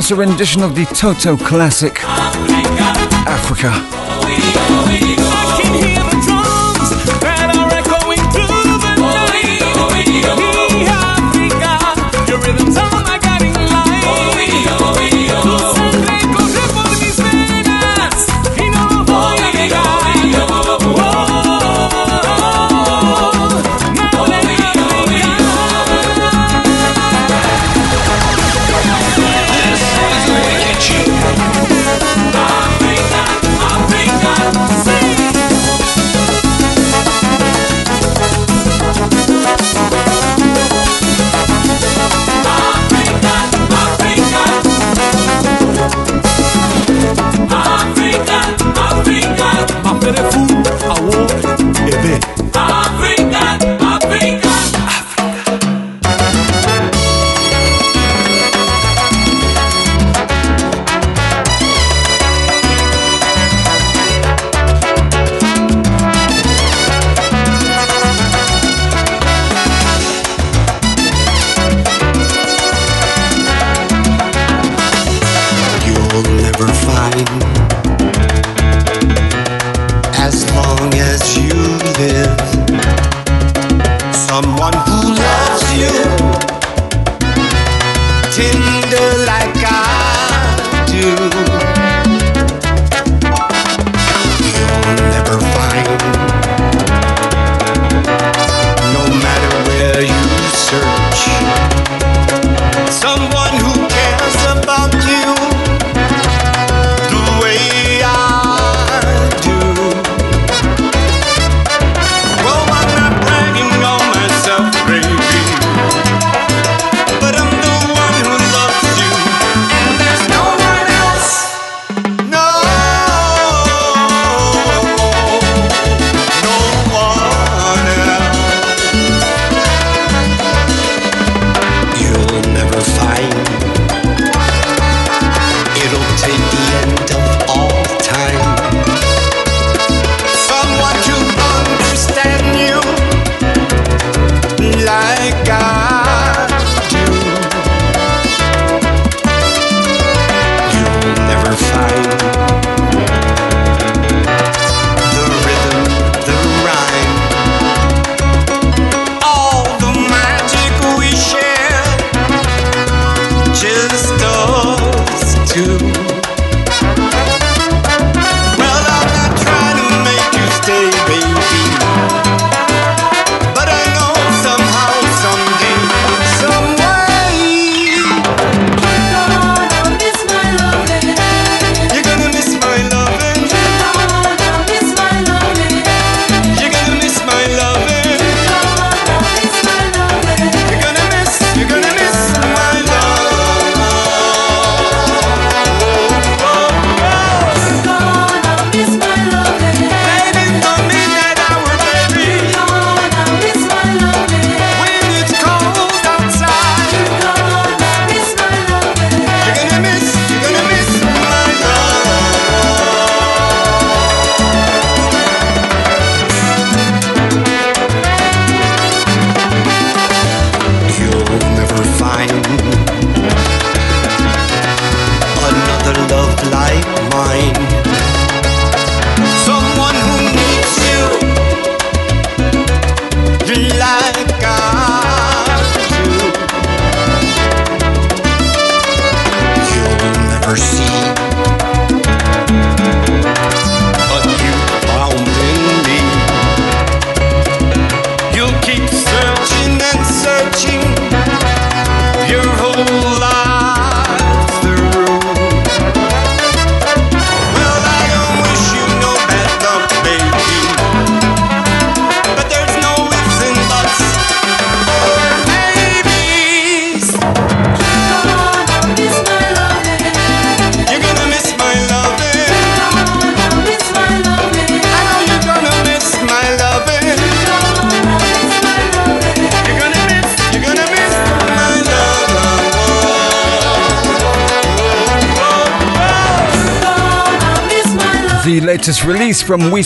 Salsa rendition of the Toto classic Africa.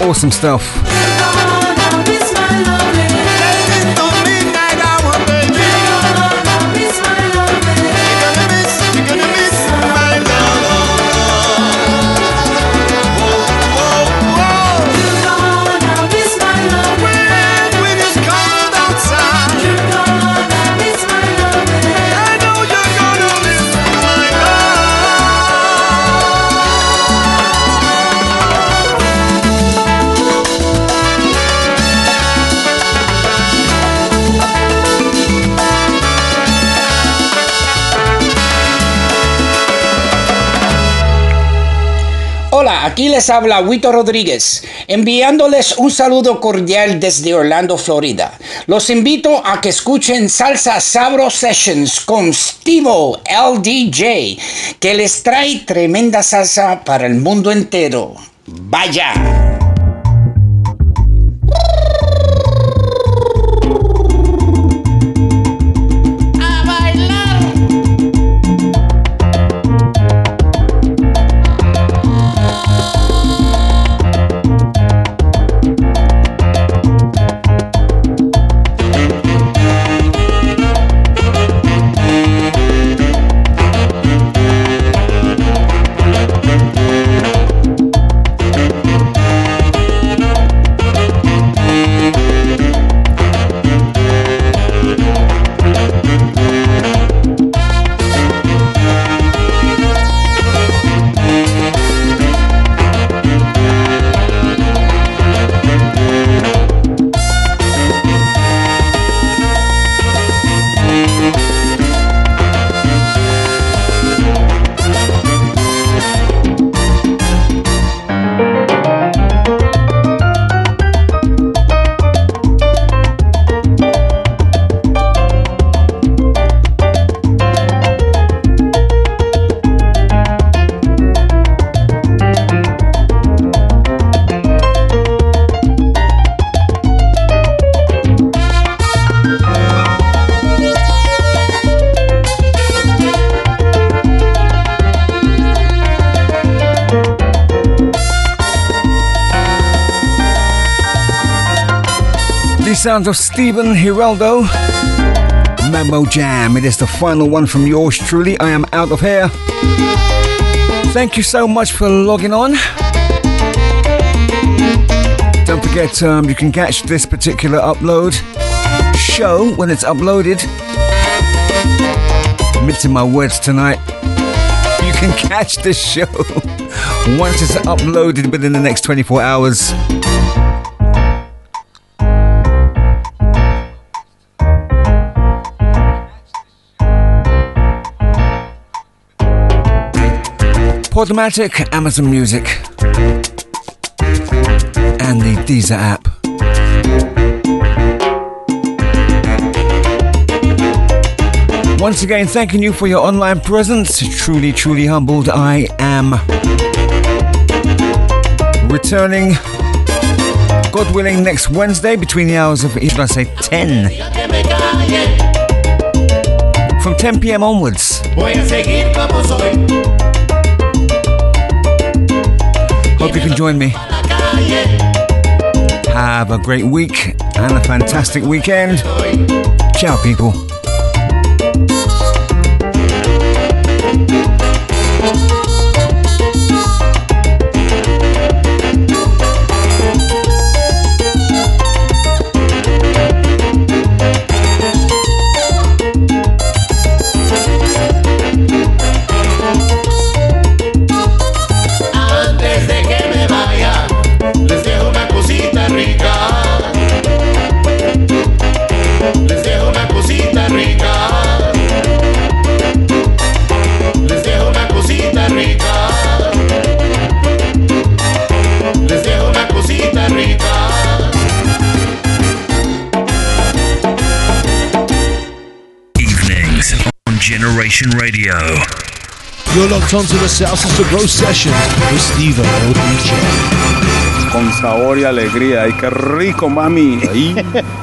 Awesome stuff. Aquí les habla Huito Rodríguez, enviándoles un saludo cordial desde Orlando, Florida. Los invito a que escuchen Salsa Sabro Sessions con Stevo LDJ, que les trae tremenda salsa para el mundo entero. Vaya. Sounds of Stephen Hiraldo. Mambo Jam. It is the final one from yours truly. I am out of here. Thank you so much for logging on. Don't forget, um, you can catch this particular upload show when it's uploaded. Mixing my words tonight. You can catch this show once it's uploaded within the next 24 hours. Podomatic, Amazon Music, and the Deezer app. Once again, thanking you for your online presence. Truly, truly humbled. I am returning, God willing, next Wednesday between the hours of, should I say, 10. From 10 p.m. onwards. Hope you can join me. Have a great week and a fantastic weekend. Ciao, people. Locked onto the Salsa Sabro sessions with Steve DJ. con sabor y alegría. ¡Ay, qué rico, mami!